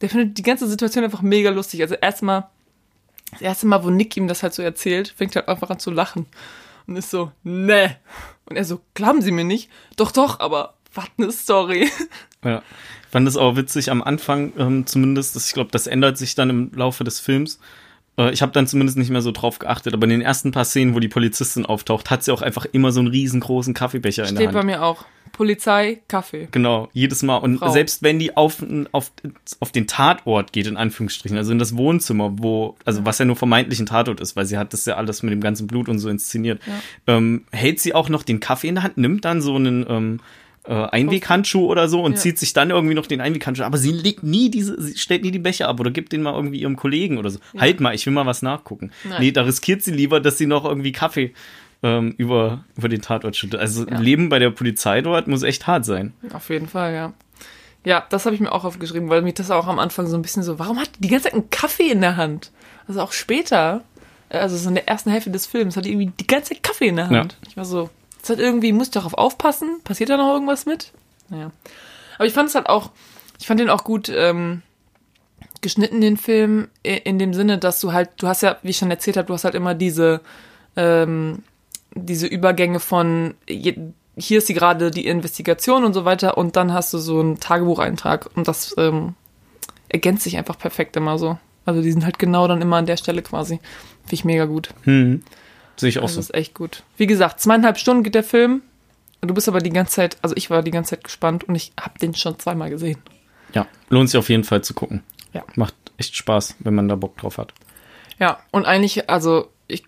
der findet die ganze Situation einfach mega lustig. Also erstmal, das erste Mal, wo Nick ihm das halt so erzählt, fängt er einfach an zu lachen. Und ist so, ne. Und er so, glauben Sie mir nicht? Doch, doch, aber was ne Story. Ja. Ich fand es auch witzig am Anfang ähm, zumindest. Dass ich glaube, das ändert sich dann im Laufe des Films. Äh, ich habe dann zumindest nicht mehr so drauf geachtet, aber in den ersten paar Szenen, wo die Polizistin auftaucht, hat sie auch einfach immer so einen riesengroßen Kaffeebecher in der Steht bei Hand. mir auch. Polizei, Kaffee. Genau, jedes Mal. Und Frau. selbst wenn die auf, auf, auf den Tatort geht, in Anführungsstrichen, also in das Wohnzimmer, wo, also was ja nur vermeintlich ein Tatort ist, weil sie hat das ja alles mit dem ganzen Blut und so inszeniert, ähm, hält sie auch noch den Kaffee in der Hand, nimmt dann so einen ähm, äh, Einweghandschuh oder so und Ja. zieht sich dann irgendwie noch den Einweghandschuh. Aber sie legt nie diese, sie stellt nie die Becher ab oder gibt den mal irgendwie ihrem Kollegen oder so. Halt mal, ich will mal was nachgucken. Nein. Nee, da riskiert sie lieber, dass sie noch irgendwie Kaffee ähm, über, über den Tatort schüttet. Also Ja. Leben bei der Polizei dort muss echt hart sein. Auf jeden Fall, ja. Ja, das habe ich mir auch aufgeschrieben, weil mich das auch am Anfang so ein bisschen so, warum hat die die ganze Zeit einen Kaffee in der Hand? Also auch später, also so in der ersten Hälfte des Films, hat die irgendwie die ganze Zeit Kaffee in der Hand. Ich war so, das hat irgendwie, muss darauf aufpassen? Passiert da noch irgendwas mit? Naja. Aber ich fand es halt auch, ich fand den auch gut ähm, geschnitten, den Film, in dem Sinne, dass du halt, du hast ja, wie ich schon erzählt habe, du hast halt immer diese, ähm, diese Übergänge von hier ist sie gerade die Investigation und so weiter und dann hast du so einen Tagebucheintrag und das ähm, ergänzt sich einfach perfekt immer so. Also die sind halt genau dann immer an der Stelle quasi. Finde ich mega gut. Hm. Sehe ich auch Das so. ist echt gut. Wie gesagt, zweieinhalb Stunden geht der Film. Du bist aber die ganze Zeit, also ich war die ganze Zeit gespannt und ich habe den schon zweimal gesehen. Ja, lohnt sich auf jeden Fall zu gucken. Ja. Macht echt Spaß, wenn man da Bock drauf hat. Ja, und eigentlich, also ich,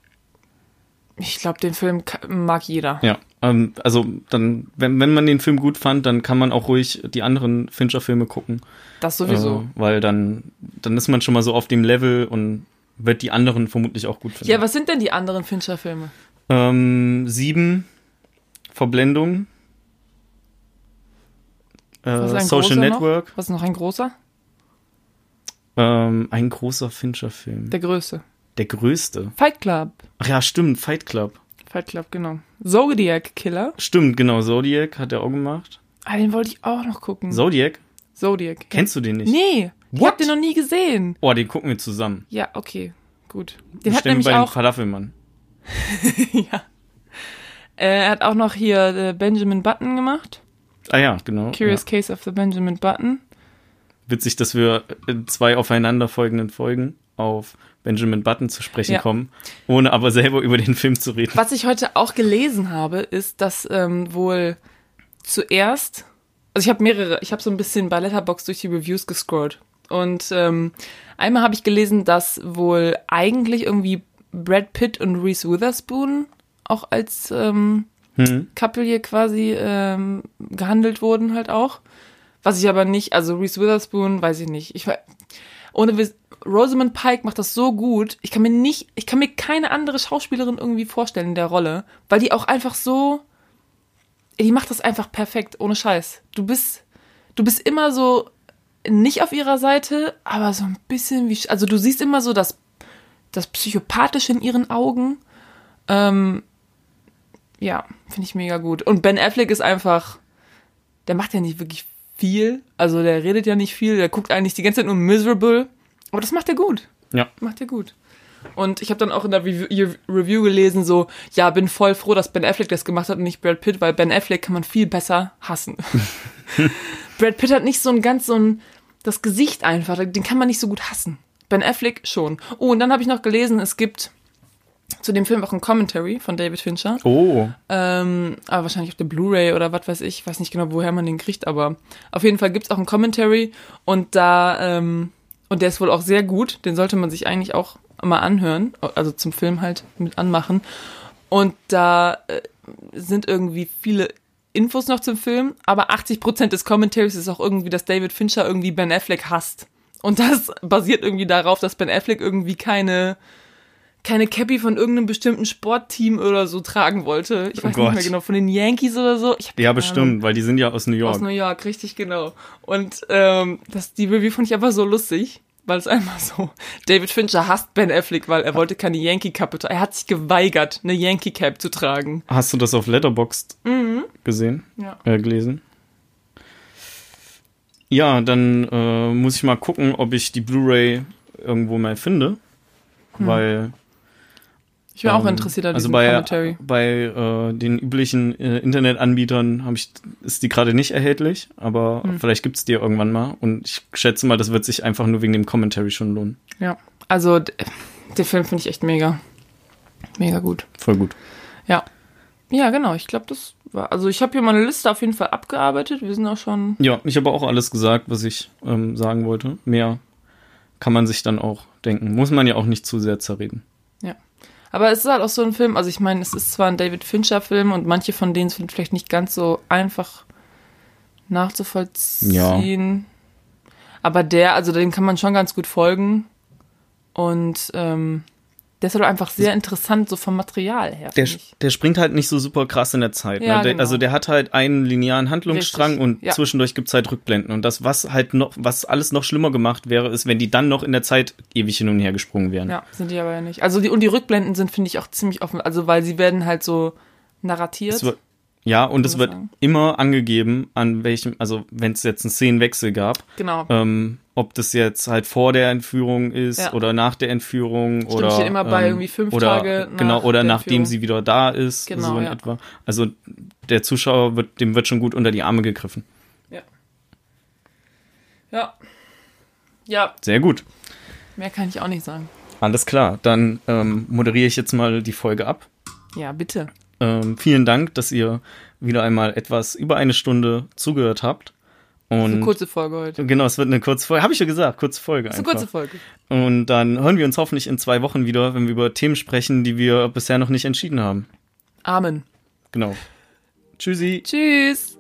ich glaube, den Film mag jeder. Ja, ähm, also dann, wenn, wenn man den Film gut fand, dann kann man auch ruhig die anderen Fincher-Filme gucken. Das sowieso. Äh, weil dann, dann ist man schon mal so auf dem Level und wird die anderen vermutlich auch gut finden. Ja, was sind denn die anderen Fincher-Filme? ähm, sieben, Verblendung. Äh, Social Network. Noch? Was ist noch ein großer? Ähm, ein großer Fincher-Film. Der größte. Der größte. Fight Club. Ach ja, stimmt, Fight Club. Fight Club, genau. Zodiac Killer. Stimmt, genau, Zodiac hat er auch gemacht. Ah, den wollte ich auch noch gucken. Zodiac? Zodiac. Kennst du den nicht? Nee, ich What? hab den noch nie gesehen. Oh, den gucken wir zusammen. Ja, okay, gut. Den hat nämlich bei auch, Falafelmann. ja. Äh, er hat auch noch hier äh, Benjamin Button gemacht. Ah ja, genau. Curious Ja. Case of the Benjamin Button. Witzig, dass wir in zwei aufeinanderfolgenden Folgen auf Benjamin Button zu sprechen Ja. kommen, ohne aber selber über den Film zu reden. Was ich heute auch gelesen habe, ist, dass ähm, wohl zuerst, also ich habe mehrere, ich habe so ein bisschen bei Letterbox durch die Reviews gescrollt und ähm, einmal habe ich gelesen, dass wohl eigentlich irgendwie Brad Pitt und Reese Witherspoon auch als ähm, Hm. Couple hier quasi ähm, gehandelt wurden halt auch. Was ich aber nicht, also Reese Witherspoon, weiß ich nicht. Ich ohne Rosamund Pike macht das so gut. Ich kann mir nicht, ich kann mir keine andere Schauspielerin irgendwie vorstellen in der Rolle, weil die auch einfach so, die macht das einfach perfekt, ohne Scheiß. Du bist, du bist immer so nicht auf ihrer Seite, aber so ein bisschen wie, also du siehst immer so das, das Psychopathische in ihren Augen. Ähm, ja, finde ich mega gut. Und Ben Affleck ist einfach, der macht ja nicht wirklich viel. Also der redet ja nicht viel, der guckt eigentlich die ganze Zeit nur miserable. Aber das macht er gut. Ja. Macht er gut. Und ich habe dann auch in der Review, Review gelesen, so, ja, bin voll froh, dass Ben Affleck das gemacht hat und nicht Brad Pitt, weil Ben Affleck kann man viel besser hassen. Brad Pitt hat nicht so ein ganz so ein, das Gesicht einfach, den kann man nicht so gut hassen. Ben Affleck schon. Oh, und dann habe ich noch gelesen, es gibt zu dem Film auch ein Commentary von David Fincher. Oh, Ähm, aber wahrscheinlich auf der Blu-ray oder was weiß ich. Ich weiß nicht genau, woher man den kriegt, aber auf jeden Fall gibt's auch ein Commentary und da, ähm, und der ist wohl auch sehr gut. Den sollte man sich eigentlich auch mal anhören, also zum Film halt mit anmachen. Und da äh, sind irgendwie viele Infos noch zum Film, aber 80% des Commentaries ist auch irgendwie, dass David Fincher irgendwie Ben Affleck hasst. Und das basiert irgendwie darauf, dass Ben Affleck irgendwie keine keine Cappy von irgendeinem bestimmten Sportteam oder so tragen wollte. Ich Oh weiß nicht Gott. mehr genau, von den Yankees oder so. Ja, bestimmt, weil die sind ja aus New. York. Aus New York, richtig genau. Und ähm, das, die Review fand ich aber so lustig, weil es einfach so, David Fincher hasst Ben Affleck, weil er wollte keine Yankee-Kappe tragen. Er hat sich geweigert, eine Yankee-Cap zu tragen. Hast du das auf Letterboxd gesehen? Ja. Äh, gelesen? Ja, dann äh, muss ich mal gucken, ob ich die Blu-ray irgendwo mal finde. Weil Ich bin auch Ähm, interessiert an also diesem bei, Commentary. bei äh, den üblichen äh, Internetanbietern ich, ist die gerade nicht erhältlich, aber Hm. vielleicht gibt's die ja irgendwann mal. Und ich schätze mal, das wird sich einfach nur wegen dem Commentary schon lohnen. Ja. Also, den Film finde ich echt mega. Mega gut. Voll gut. Ja. Ja, genau. Ich glaube, das war. Also, ich habe hier meine Liste auf jeden Fall abgearbeitet. Wir sind auch schon. Ja, ich habe auch alles gesagt, was ich ähm, sagen wollte. Mehr kann man sich dann auch denken. Muss man ja auch nicht zu sehr zerreden. Ja. Aber es ist halt auch so ein Film, also ich meine, es ist zwar ein David Fincher-Film und manche von denen sind vielleicht nicht ganz so einfach nachzuvollziehen. Aber der, also dem kann man schon ganz gut folgen. Und ähm, der ist halt einfach sehr interessant, so vom Material her. Der, der springt halt nicht so super krass in der Zeit. Ja, ne? der, genau. Also der hat halt einen linearen Handlungsstrang Richtig, und ja. zwischendurch gibt's halt Rückblenden. Und das, was halt noch, was alles noch schlimmer gemacht wäre, ist, wenn die dann noch in der Zeit ewig hin und her gesprungen wären. Ja, sind die aber ja nicht. Also die, und die Rückblenden sind, finde ich, auch ziemlich offen. Also weil sie werden halt so narratiert. Es ja, und es wird sagen. immer angegeben, an welchem, also wenn es jetzt einen Szenenwechsel gab, genau. ähm, ob das jetzt halt vor der Entführung ist Ja. oder nach der Entführung oder steht immer bei ähm, irgendwie fünf oder, Tage nach genau oder der nachdem sie wieder da ist Genau, so in ja. etwa also der Zuschauer wird dem wird schon gut unter die Arme gegriffen Ja. Ja. Ja, sehr gut mehr kann ich auch nicht sagen. alles klar dann ähm, moderiere ich jetzt mal die Folge ab Ja, bitte. Ähm, vielen Dank dass ihr wieder einmal etwas über eine Stunde zugehört habt Eine und kurze Folge heute. genau es wird eine kurze Folge habe ich ja gesagt kurze Folge Das ist eine einfach. kurze Folge. Und dann hören wir uns hoffentlich in zwei Wochen wieder, wenn wir über Themen sprechen, die wir bisher noch nicht entschieden haben. Amen. Genau. Tschüssi. Tschüss.